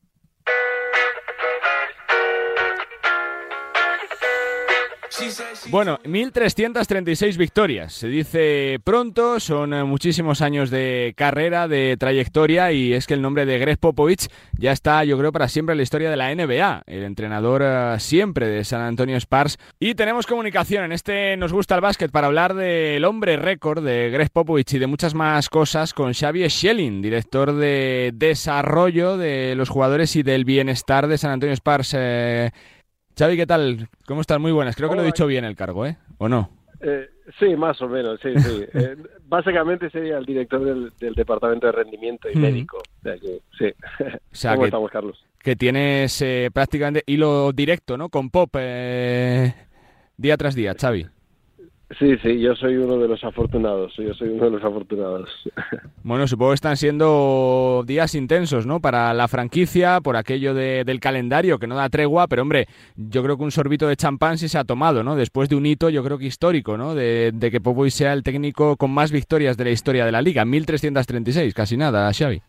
Bueno, 1.336 victorias. Se dice pronto, son eh, muchísimos años de carrera, de trayectoria, y es que el nombre de Greg Popovich ya está, yo creo, para siempre en la historia de la NBA. El entrenador eh, siempre de San Antonio Spars. Y tenemos comunicación en este Nos Gusta el Básquet para hablar del hombre récord de Greg Popovich y de muchas más cosas con Xavier Schelling, director de desarrollo de los jugadores y del bienestar de San Antonio Spars. Eh, Xavi, ¿qué tal? ¿Cómo estás? Muy buenas. Creo que lo he dicho bien el cargo, ¿eh? ¿O no? Eh, sí, más o menos, sí, sí. Eh, básicamente sería el director del, Departamento de Rendimiento y Médico. O sea que, sí. ¿Cómo que, estamos, Carlos? Que tienes eh, prácticamente hilo directo, ¿no? Con Pop día tras día, Xavi. Sí, sí, yo soy uno de los afortunados, yo soy uno de los afortunados. Bueno, supongo que están siendo días intensos, ¿no? Para la franquicia, por aquello del calendario que no da tregua, pero hombre, yo creo que un sorbito de champán sí se ha tomado, ¿no? Después de un hito, yo creo que histórico, ¿no? De, que Popoy sea el técnico con más victorias de la historia de la liga, 1336, casi nada, Xavi.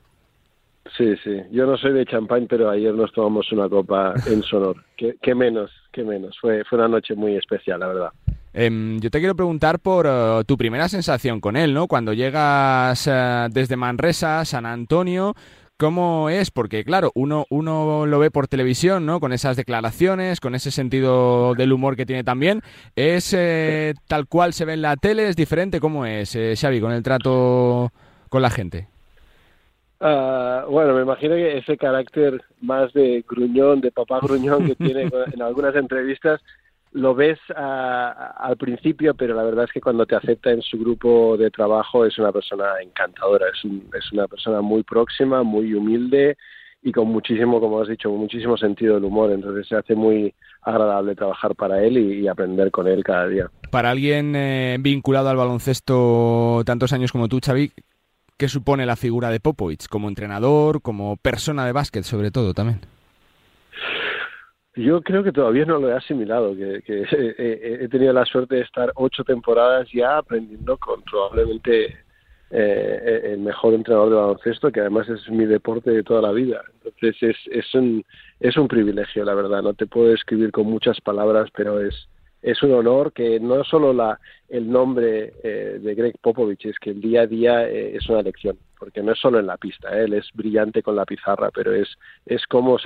Sí, sí. Yo no soy de champán, pero ayer nos tomamos una copa en Sonor. ¿Qué, menos? ¿Qué menos? Fue, fue una noche muy especial, la verdad. Em, yo te quiero preguntar por eh, tu primera sensación con él, ¿no? Cuando llegas eh, desde Manresa, San Antonio, ¿cómo es? Porque claro, uno, uno lo ve por televisión, ¿no? Con esas declaraciones, con ese sentido del humor que tiene también. ¿Es eh, tal cual se ve en la tele? ¿Es diferente? ¿Cómo es, Xavi, con el trato con la gente? Ah, bueno, me imagino que ese carácter más de gruñón, de papá gruñón que tiene en algunas entrevistas, lo ves ah, al principio, pero la verdad es que cuando te acepta en su grupo de trabajo es una persona encantadora, es, es una persona muy próxima, muy humilde y con muchísimo, como has dicho, muchísimo sentido del humor. Entonces se hace muy agradable trabajar para él y, aprender con él cada día. Para alguien eh, vinculado al baloncesto tantos años como tú, Xavi, qué supone la figura de Popovich como entrenador, como persona de básquet sobre todo también. Yo creo que todavía no lo he asimilado, que, he, tenido la suerte de estar ocho temporadas ya aprendiendo con probablemente eh, el mejor entrenador de baloncesto, que además es mi deporte de toda la vida. Entonces es, es, un, es un privilegio, la verdad. No te puedo escribir con muchas palabras, pero es, es un honor que no solo la, el nombre eh, de Greg Popovich, es que el día a día eh, es una lección, porque no es solo en la pista, ¿eh? él es brillante con la pizarra, pero es, es cómo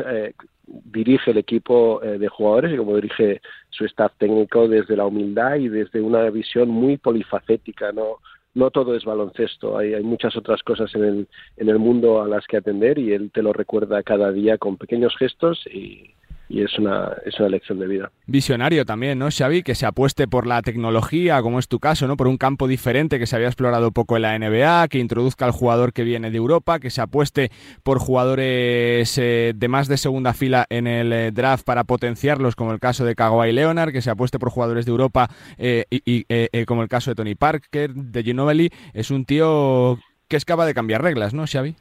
dirige el equipo de jugadores y cómo dirige su staff técnico desde la humildad y desde una visión muy polifacética, no, no todo es baloncesto, hay, hay muchas otras cosas en el, en el mundo a las que atender y él te lo recuerda cada día con pequeños gestos y, y es una, es una lección de vida. Visionario también, ¿no, Xavi? Que se apueste por la tecnología, como es tu caso, ¿no? Por un campo diferente que se había explorado poco en la NBA, que introduzca al jugador que viene de Europa, que se apueste por jugadores eh, de más de segunda fila en el eh, draft para potenciarlos, como el caso de Kawhi Leonard, que se apueste por jugadores de Europa eh, y, como el caso de Tony Parker, de Ginobili. Es un tío que es capaz de cambiar reglas, ¿no, Xavi?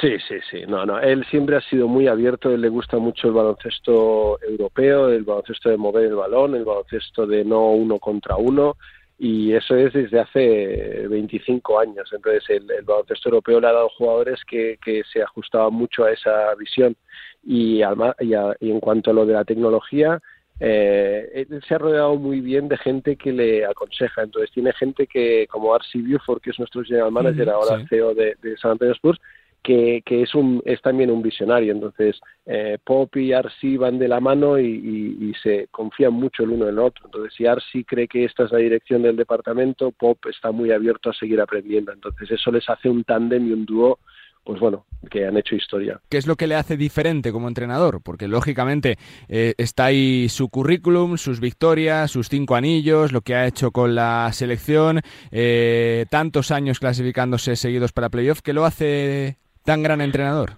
Sí, sí, sí. No, no. Él siempre ha sido muy abierto. Él le gusta mucho el baloncesto europeo, el baloncesto de mover el balón, el baloncesto de no uno contra uno. Y eso es desde hace 25 años. Entonces, el, baloncesto europeo le ha dado jugadores que, que se ajustaban mucho a esa visión. Y, y, en cuanto a lo de la tecnología, eh, él se ha rodeado muy bien de gente que le aconseja. Entonces, tiene gente que, como Arsi Buford, que es nuestro general manager, ahora CEO de, de San Antonio Spurs, que, es, un, es también un visionario. Entonces, eh, Pop y Arsi van de la mano y, se confían mucho el uno en el otro. Entonces, si Arsi cree que esta es la dirección del departamento, Pop está muy abierto a seguir aprendiendo. Entonces, eso les hace un tándem y un dúo pues bueno, que han hecho historia. ¿Qué es lo que le hace diferente como entrenador? Porque lógicamente eh, está ahí su currículum, sus victorias, sus cinco anillos, lo que ha hecho con la selección, eh, tantos años clasificándose seguidos para playoff, ¿qué lo hace tan gran entrenador?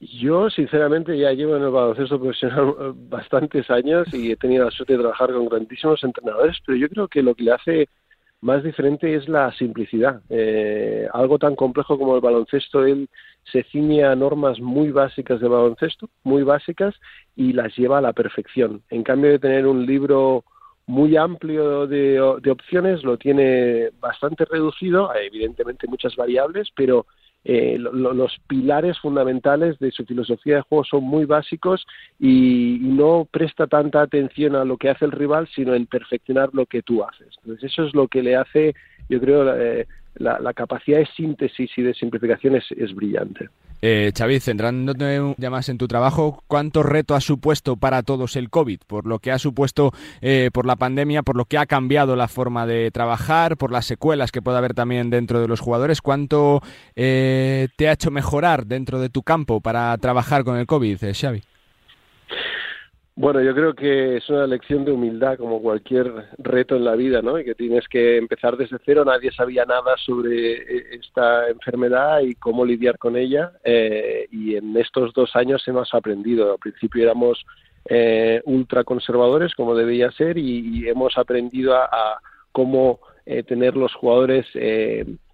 Yo, sinceramente, ya llevo en el baloncesto profesional bastantes años y he tenido la suerte de trabajar con grandísimos entrenadores, pero yo creo que lo que le hace más diferente es la simplicidad. Eh, algo tan complejo como el baloncesto, él se ciñe a normas muy básicas de baloncesto, muy básicas, y las lleva a la perfección. En cambio de tener un libro muy amplio de, de opciones, lo tiene bastante reducido, hay evidentemente muchas variables, pero eh, los pilares fundamentales de su filosofía de juego son muy básicos y, no presta tanta atención a lo que hace el rival, sino en perfeccionar lo que tú haces. Entonces eso es lo que le hace, yo creo, eh, la, capacidad de síntesis y de simplificación es brillante. Eh, Xavi, centrándote ya más en tu trabajo, ¿cuánto reto ha supuesto para todos el COVID? Por lo que ha supuesto eh, por la pandemia, por lo que ha cambiado la forma de trabajar, por las secuelas que puede haber también dentro de los jugadores, ¿cuánto eh, te ha hecho mejorar dentro de tu campo para trabajar con el COVID, eh, Xavi? Bueno, yo creo que es una lección de humildad como cualquier reto en la vida, ¿no? Y que tienes que empezar desde cero. Nadie sabía nada sobre eh, esta enfermedad y cómo lidiar con ella. Eh, y en estos dos años hemos aprendido. Al principio éramos eh, ultra conservadores, como debía ser, y, hemos aprendido a, cómo eh, tener los jugadores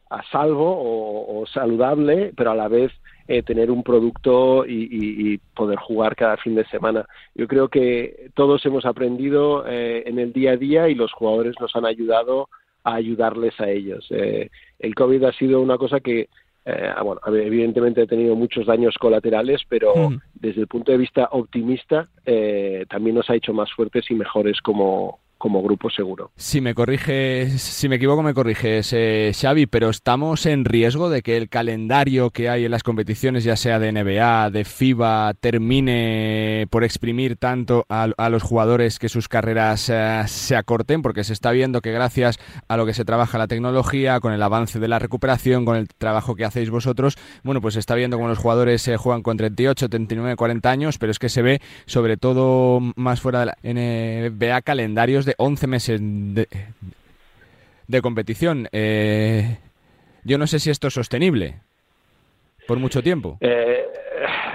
a salvo o saludable, pero a la vez eh, tener un producto y, poder jugar cada fin de semana. Yo creo que todos hemos aprendido eh, en el día a día y los jugadores nos han ayudado a ayudarles a ellos. Eh, el COVID ha sido una cosa que eh, bueno, evidentemente he tenido muchos daños colaterales, pero Mm. desde el punto de vista optimista eh, también nos ha hecho más fuertes y mejores como, como grupo seguro. Si me corriges, si me equivoco me corriges, Xavi, pero estamos en riesgo de que el calendario que hay en las competiciones, ya sea de NBA, de FIBA, termine por exprimir tanto a, a los jugadores que sus carreras eh, se acorten, porque se está viendo que gracias a lo que se trabaja la tecnología, con el avance de la recuperación, con el trabajo que hacéis vosotros, bueno, pues se está viendo como los jugadores eh, juegan con 38, 39, 40 años, pero es que se ve sobre todo más fuera de la NBA calendarios de 11 meses de, de competición. Eh, yo no sé si esto es sostenible por mucho tiempo. Eh,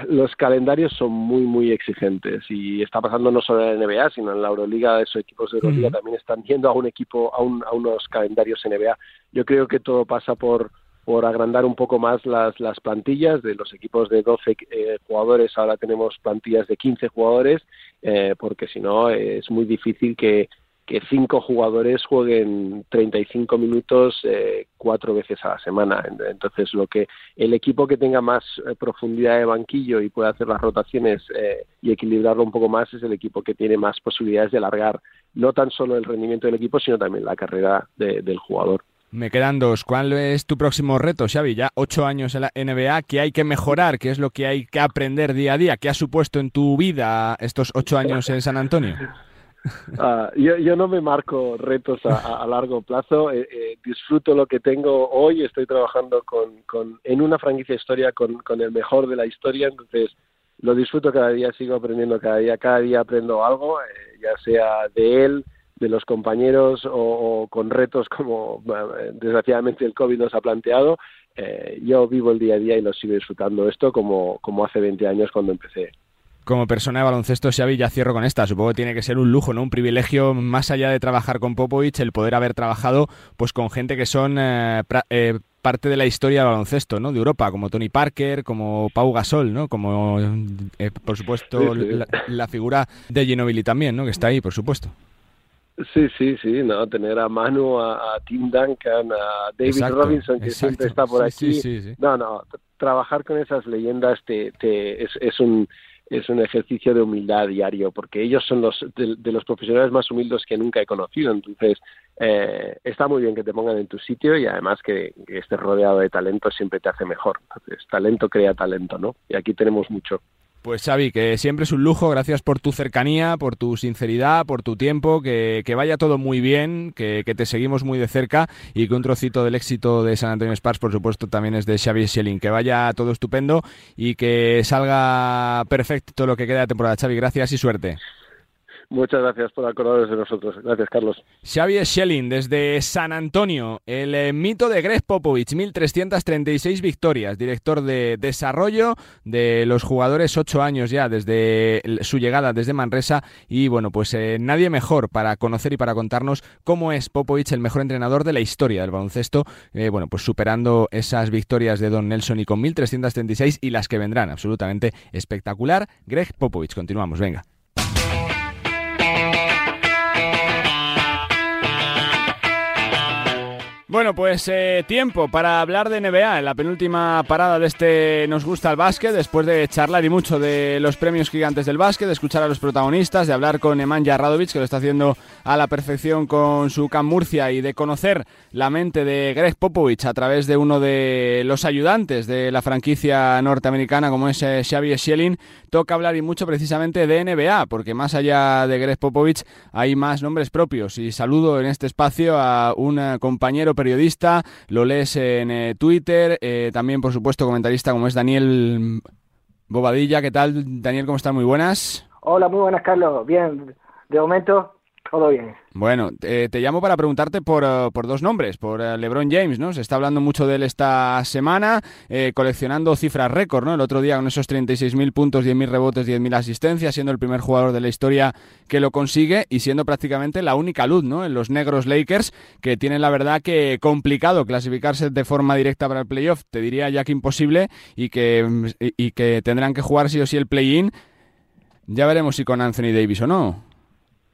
los calendarios son muy, muy exigentes y está pasando no solo en la NBA, sino en la Euroliga. Esos equipos de Euroliga también están yendo a un equipo, a, un- a unos calendarios NBA. Yo creo que todo pasa por por agrandar un poco más las, las plantillas de los equipos de 12 eh, jugadores, ahora tenemos plantillas de 15 jugadores, eh, porque si no es muy difícil que, que cinco jugadores jueguen 35 minutos eh, cuatro veces a la semana. Entonces, lo que el equipo que tenga más eh, profundidad de banquillo y pueda hacer las rotaciones eh, y equilibrarlo un poco más es el equipo que tiene más posibilidades de alargar no tan solo el rendimiento del equipo, sino también la carrera de- del jugador. Me quedan dos. ¿Cuál es tu próximo reto, Xavi? Ya ocho años en la NBA. ¿Qué hay que mejorar? ¿Qué es lo que hay que aprender día a día? ¿Qué ha supuesto en tu vida estos ocho años en San Antonio? Ah, yo, no me marco retos a, largo plazo, eh, eh, disfruto lo que tengo hoy, estoy trabajando con, con, en una franquicia historia con, con el mejor de la historia, entonces lo disfruto cada día, sigo aprendiendo cada día, cada día aprendo algo, eh, ya sea de él, de los compañeros o, o con retos como eh, desgraciadamente el COVID nos ha planteado. Eh, yo vivo el día a día y lo sigo disfrutando. Esto como, como hace 20 años cuando empecé. Como persona de baloncesto, Xavi, ya cierro con esta. Supongo que tiene que ser un lujo, ¿no? Un privilegio, más allá de trabajar con Popovich, el poder haber trabajado pues con gente que son eh, pra- eh, parte de la historia del baloncesto, ¿no? De Europa, como Tony Parker, como Pau Gasol, ¿no? Como, eh, por supuesto, Sí, sí. La, la figura de Ginobili también, ¿no? Que está ahí, por supuesto. Sí, sí, sí, no, tener a Manu, a, a Tim Duncan, a David Exacto, Robinson, que exacto. siempre está por Sí, aquí. sí, sí, sí. No, no, trabajar con esas leyendas te, te, es, es un es un ejercicio de humildad diario, porque ellos son los de, de los profesionales más humildes que nunca he conocido. Entonces, eh, está muy bien que te pongan en tu sitio y además que, que estés rodeado de talento siempre te hace mejor. Entonces, talento crea talento, ¿no? Y aquí tenemos mucho. Pues Xavi, que siempre es un lujo, gracias por tu cercanía, por tu sinceridad, por tu tiempo, que, que vaya todo muy bien, que, que te seguimos muy de cerca y que un trocito del éxito de San Antonio Spars, por supuesto, también es de Xavi Schelling. Que vaya todo estupendo y que salga perfecto lo que queda de temporada. Xavi, gracias y suerte. Muchas gracias por acordaros de nosotros. Gracias, Carlos. Xavi Schelling desde San Antonio, el eh, mito de Greg Popovich, 1336 victorias, director de desarrollo de los jugadores, ocho años ya desde su llegada desde Manresa y bueno, pues eh, nadie mejor para conocer y para contarnos cómo es Popovich el mejor entrenador de la historia del baloncesto, eh, bueno, pues superando esas victorias de Don Nelson y con 1336 y las que vendrán, absolutamente espectacular. Greg Popovich, continuamos, venga. Bueno, pues eh, tiempo para hablar de NBA en la penúltima parada de este Nos gusta el básquet, después de charlar y mucho de los premios gigantes del básquet, de escuchar a los protagonistas, de hablar con Nemanja Radovic, que lo está haciendo a la perfección con su Camp Murcia, y de conocer la mente de Greg Popovich a través de uno de los ayudantes de la franquicia norteamericana, como es eh, Xavi toca hablar y mucho precisamente de NBA, porque más allá de Greg Popovich hay más nombres propios. Y saludo en este espacio a un eh, compañero periodista, lo lees en eh, Twitter, eh, también por supuesto comentarista como es Daniel Bobadilla. ¿Qué tal, Daniel? ¿Cómo estás? Muy buenas. Hola, muy buenas, Carlos. Bien, de momento todo bien. Bueno, eh, te llamo para preguntarte por, eh, por dos nombres, por eh, LeBron James, ¿no? Se está hablando mucho de él esta semana, coleccionando cifras récord, ¿no? El otro día con esos 36.000 puntos, 10.000 rebotes, 10.000 asistencias, siendo el primer jugador de la historia que lo consigue y siendo prácticamente la única luz, ¿no? En los negros Lakers, que tienen la verdad que complicado clasificarse de forma directa para el playoff, te diría ya que imposible, y que, y que tendrán que jugar sí o sí el play-in. Ya veremos si con Anthony Davis o no.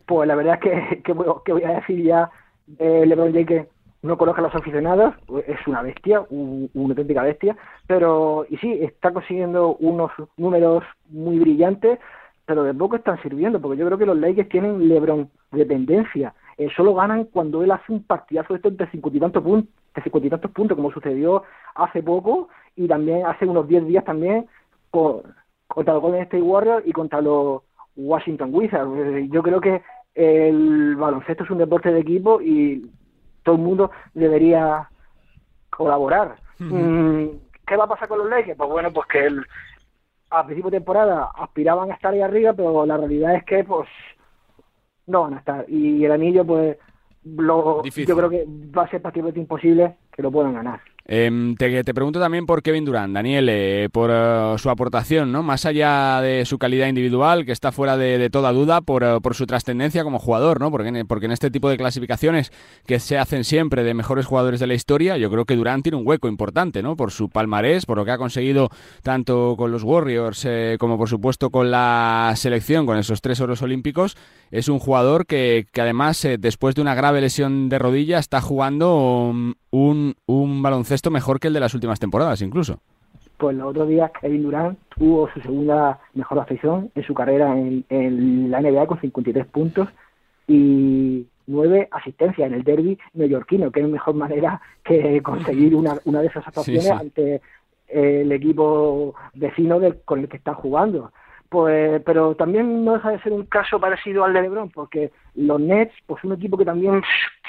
Pues la verdad es que, que, voy- que voy a decir ya LeBron James que no conozco a los aficionados, es una bestia, una auténtica bestia, pero y sí, está consiguiendo unos números muy brillantes, pero de poco están sirviendo, porque yo creo que los Lakers tienen LeBron dependencia. Eh, solo ganan cuando él hace un partidazo de estos de cincuenta y tantos puntos, de cincuenta y tantos puntos, como sucedió hace poco y también hace unos 10 días también con, contra los Golden State Warriors y contra los Washington Wizards. Yo creo que el baloncesto es un deporte de equipo y todo el mundo debería colaborar. Mm, ¿Qué va a pasar con los Lakers? Pues bueno, pues que el, a principio de temporada aspiraban a estar ahí arriba, pero la realidad es que pues no van a estar. Y el anillo, pues lo, yo creo que va a ser prácticamente imposible que lo puedan ganar. Eh, te, te, pregunto también por Kevin Durant, Daniel, eh, por uh, su aportación, ¿no? Más allá de su calidad individual, que está fuera de, toda duda, por, uh, por su trascendencia como jugador, ¿no? Porque en, porque en este tipo de clasificaciones que se hacen siempre de mejores jugadores de la historia, yo creo que Durant tiene un hueco importante, ¿no? Por su palmarés, por lo que ha conseguido tanto con los Warriors eh, como por supuesto con la selección, con esos tres oros olímpicos. Es un jugador que, que además, eh, después de una grave lesión de rodilla, está jugando um, un, un baloncesto mejor que el de las últimas temporadas, incluso. Pues el otro día Kevin Durant tuvo su segunda mejor actuación en su carrera en, en la NBA con 53 puntos y nueve asistencias en el derby neoyorquino, que es mejor manera que conseguir una, una de esas actuaciones sí, sí. ante el equipo vecino del, con el que está jugando. Pues, pero también no deja de ser un caso parecido al de LeBron, porque los Nets, pues un equipo que también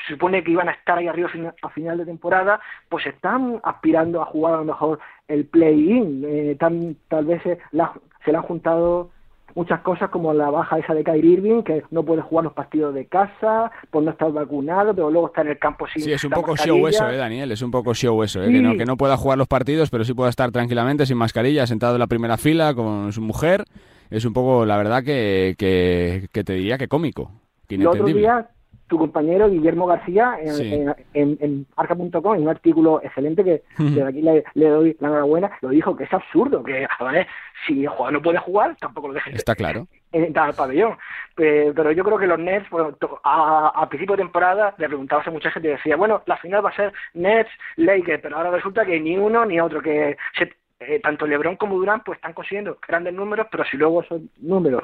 se supone que iban a estar ahí arriba a final de temporada, pues están aspirando a jugar a lo mejor el play-in. Eh, tal vez se, la, se le han juntado muchas cosas como la baja esa de Kyrie Irving, que no puede jugar los partidos de casa por no estar vacunado, pero luego está en el campo sin Sí, es un poco mascarilla. show eso, eh, Daniel, es un poco show eso, eh, sí. que, no, que no pueda jugar los partidos, pero sí pueda estar tranquilamente sin mascarilla, sentado en la primera fila con su mujer. Es un poco, la verdad, que, que, que te diría que cómico. Que el otro día tu compañero Guillermo García en, sí. en, en, en arca.com, en un artículo excelente que desde aquí le, le, doy la enhorabuena, lo dijo que es absurdo, que ¿vale? si el jugador no puede jugar, tampoco lo dejes Está claro. entrar al pabellón. Pero yo creo que los Nets, bueno, a, a, principio de temporada, le preguntabas a mucha gente y decía, bueno, la final va a ser Nets, Lakers, pero ahora resulta que ni uno ni otro, que se, eh, tanto LeBron como Durant pues están consiguiendo grandes números, pero si luego esos números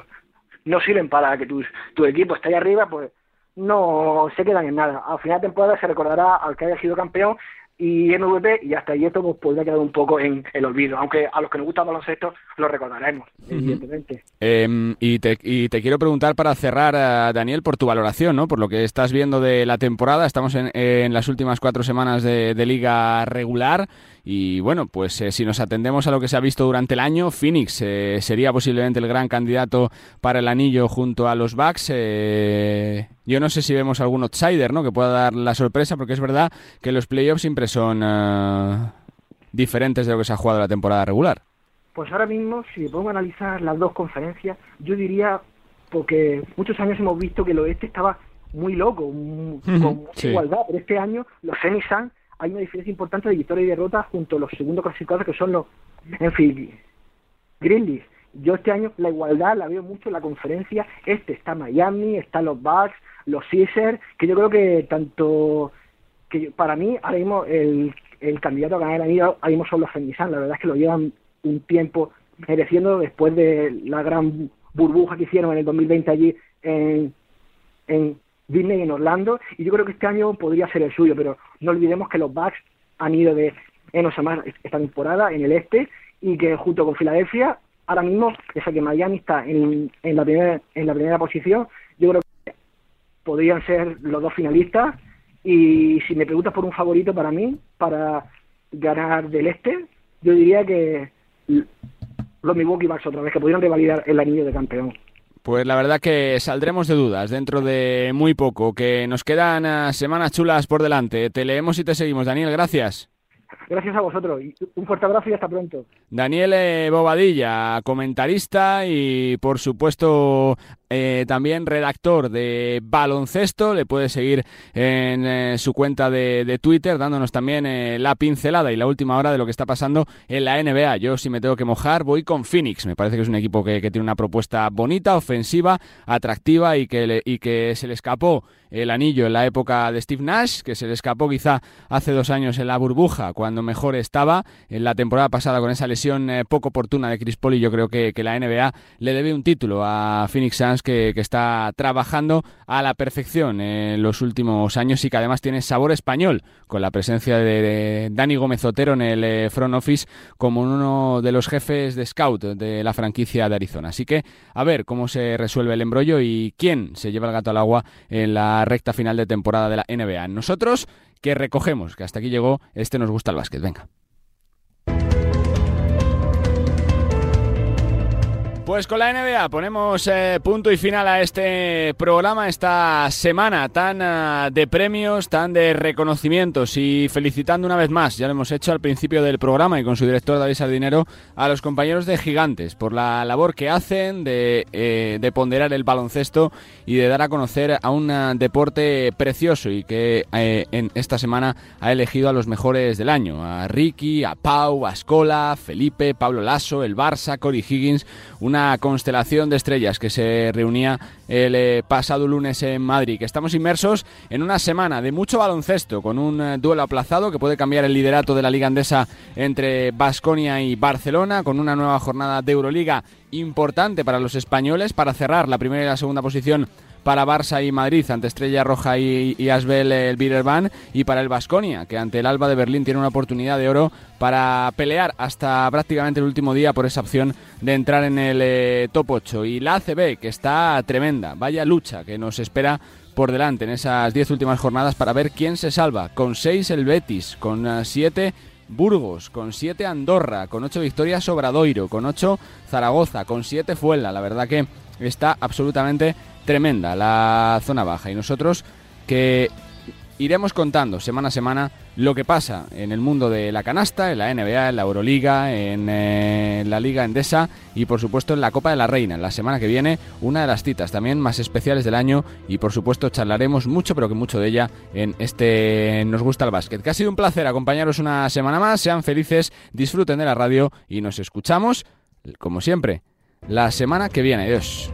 no sirven para que tu, tu equipo esté ahí arriba, pues no se quedan en nada. Al final de temporada se recordará al que haya sido campeón y MVP y hasta ahí esto pues, podría quedar un poco en el olvido, aunque a los que nos gusta el baloncesto lo recordaremos, uh -huh. evidentemente. Eh, y, te, y, te, quiero preguntar para cerrar, uh, Daniel, por tu valoración, ¿no? por lo que estás viendo de la temporada, estamos en, en las últimas cuatro semanas de, de liga regular y bueno, pues eh, si nos atendemos a lo que se ha visto durante el año, Phoenix eh, sería posiblemente el gran candidato para el anillo junto a los Bucks. Eh, yo no sé si vemos algún outsider ¿no? que pueda dar la sorpresa, porque es verdad que los playoffs siempre son uh, diferentes de lo que se ha jugado la temporada regular. Pues ahora mismo, si pongo a analizar las dos conferencias, yo diría, porque muchos años hemos visto que el oeste estaba muy loco, con mucha sí. igualdad, pero este año los Suns hay una diferencia importante de victoria y derrota junto a los segundos clasificados que son los Enfield Grizzlies. Yo este año la igualdad la veo mucho en la conferencia. Este está Miami, están los Bucks, los Sixers, que yo creo que tanto que para mí ahora mismo el, el candidato a ganar anillo ahora mismo son los Phoenix La verdad es que lo llevan un tiempo mereciendo después de la gran burbuja que hicieron en el 2020 allí en, en Disney en Orlando y yo creo que este año podría ser el suyo, pero no olvidemos que los Bucks han ido de menos a más esta temporada en el este y que junto con Filadelfia ahora mismo, pese que Miami está en, en, la primera, en la primera posición, yo creo que podrían ser los dos finalistas y si me preguntas por un favorito para mí, para ganar del este, yo diría que los Milwaukee Bucks otra vez, que pudieron revalidar el anillo de campeón. Pues la verdad que saldremos de dudas dentro de muy poco, que nos quedan uh, semanas chulas por delante. Te leemos y te seguimos. Daniel, gracias. Gracias a vosotros. Un fuerte abrazo y hasta pronto. Daniel eh, Bobadilla, comentarista y por supuesto eh, también redactor de baloncesto. Le puede seguir en eh, su cuenta de, Twitter, dándonos también eh, la pincelada y la última hora de lo que está pasando en la NBA. Yo, si me tengo que mojar, voy con Phoenix. Me parece que es un equipo que, tiene una propuesta bonita, ofensiva, atractiva y que, y que se le escapó el anillo en la época de Steve Nash, que se le escapó quizá hace dos años en la burbuja, cuando mejor estaba. En la temporada pasada, con esa lesión poco oportuna de Chris Paul, y yo creo que, la NBA le debe un título a Phoenix Suns, que, está trabajando a la perfección en los últimos años y que además tiene sabor español, con la presencia de, Dani Gómez Otero en el eh, front office como uno de los jefes de scout de la franquicia de Arizona. Así que a ver cómo se resuelve el embrollo y quién se lleva el gato al agua en la recta final de temporada de la NBA. Nosotros que recogemos, que hasta aquí llegó, este nos gusta el básquet. Venga. Pues con la NBA ponemos eh, punto y final a este programa, esta semana tan eh, de premios, tan de reconocimientos. Y felicitando una vez más, ya lo hemos hecho al principio del programa y con su director David Sardinero, a los compañeros de Gigantes por la labor que hacen de, eh, de ponderar el baloncesto y de dar a conocer a un deporte precioso y que en esta semana ha elegido a los mejores del año, a Ricky, a Pau, a Scola, Felipe, Pablo Lasso, el Barça, Cory Higgins, una constelación de estrellas que se reunía el eh, pasado lunes en Madrid, que estamos inmersos en una semana de mucho baloncesto, con un eh, duelo aplazado que puede cambiar el liderato de la Liga Andesa entre Basconia y Barcelona, con una nueva jornada de Euroliga importante para los españoles, para cerrar la primera y la segunda posición para Barça y Madrid ante Estrella Roja y, Asbel el Biderban y para el Basconia, que ante el Alba de Berlín tiene una oportunidad de oro para pelear hasta prácticamente el último día por esa opción de entrar en el eh, top 8. Y la ACB, que está tremenda, vaya lucha que nos espera por delante en esas 10 últimas jornadas para ver quién se salva. Con 6 el Betis, con 7 eh, Burgos, con 7 Andorra, con 8 victorias Obradoiro, con 8 Zaragoza, con 7 Fuela. La verdad que está absolutamente tremenda la zona baja y nosotros que iremos contando semana a semana lo que pasa en el mundo de la canasta, en la NBA, en la Euroliga, en, eh, la Liga Endesa y por supuesto en la Copa de la Reina. La semana que viene una de las citas también más especiales del año y por supuesto charlaremos mucho pero que mucho de ella en este Nos gusta el básquet. Que ha sido un placer acompañaros una semana más, sean felices, disfruten de la radio y nos escuchamos como siempre la semana que viene. Adiós.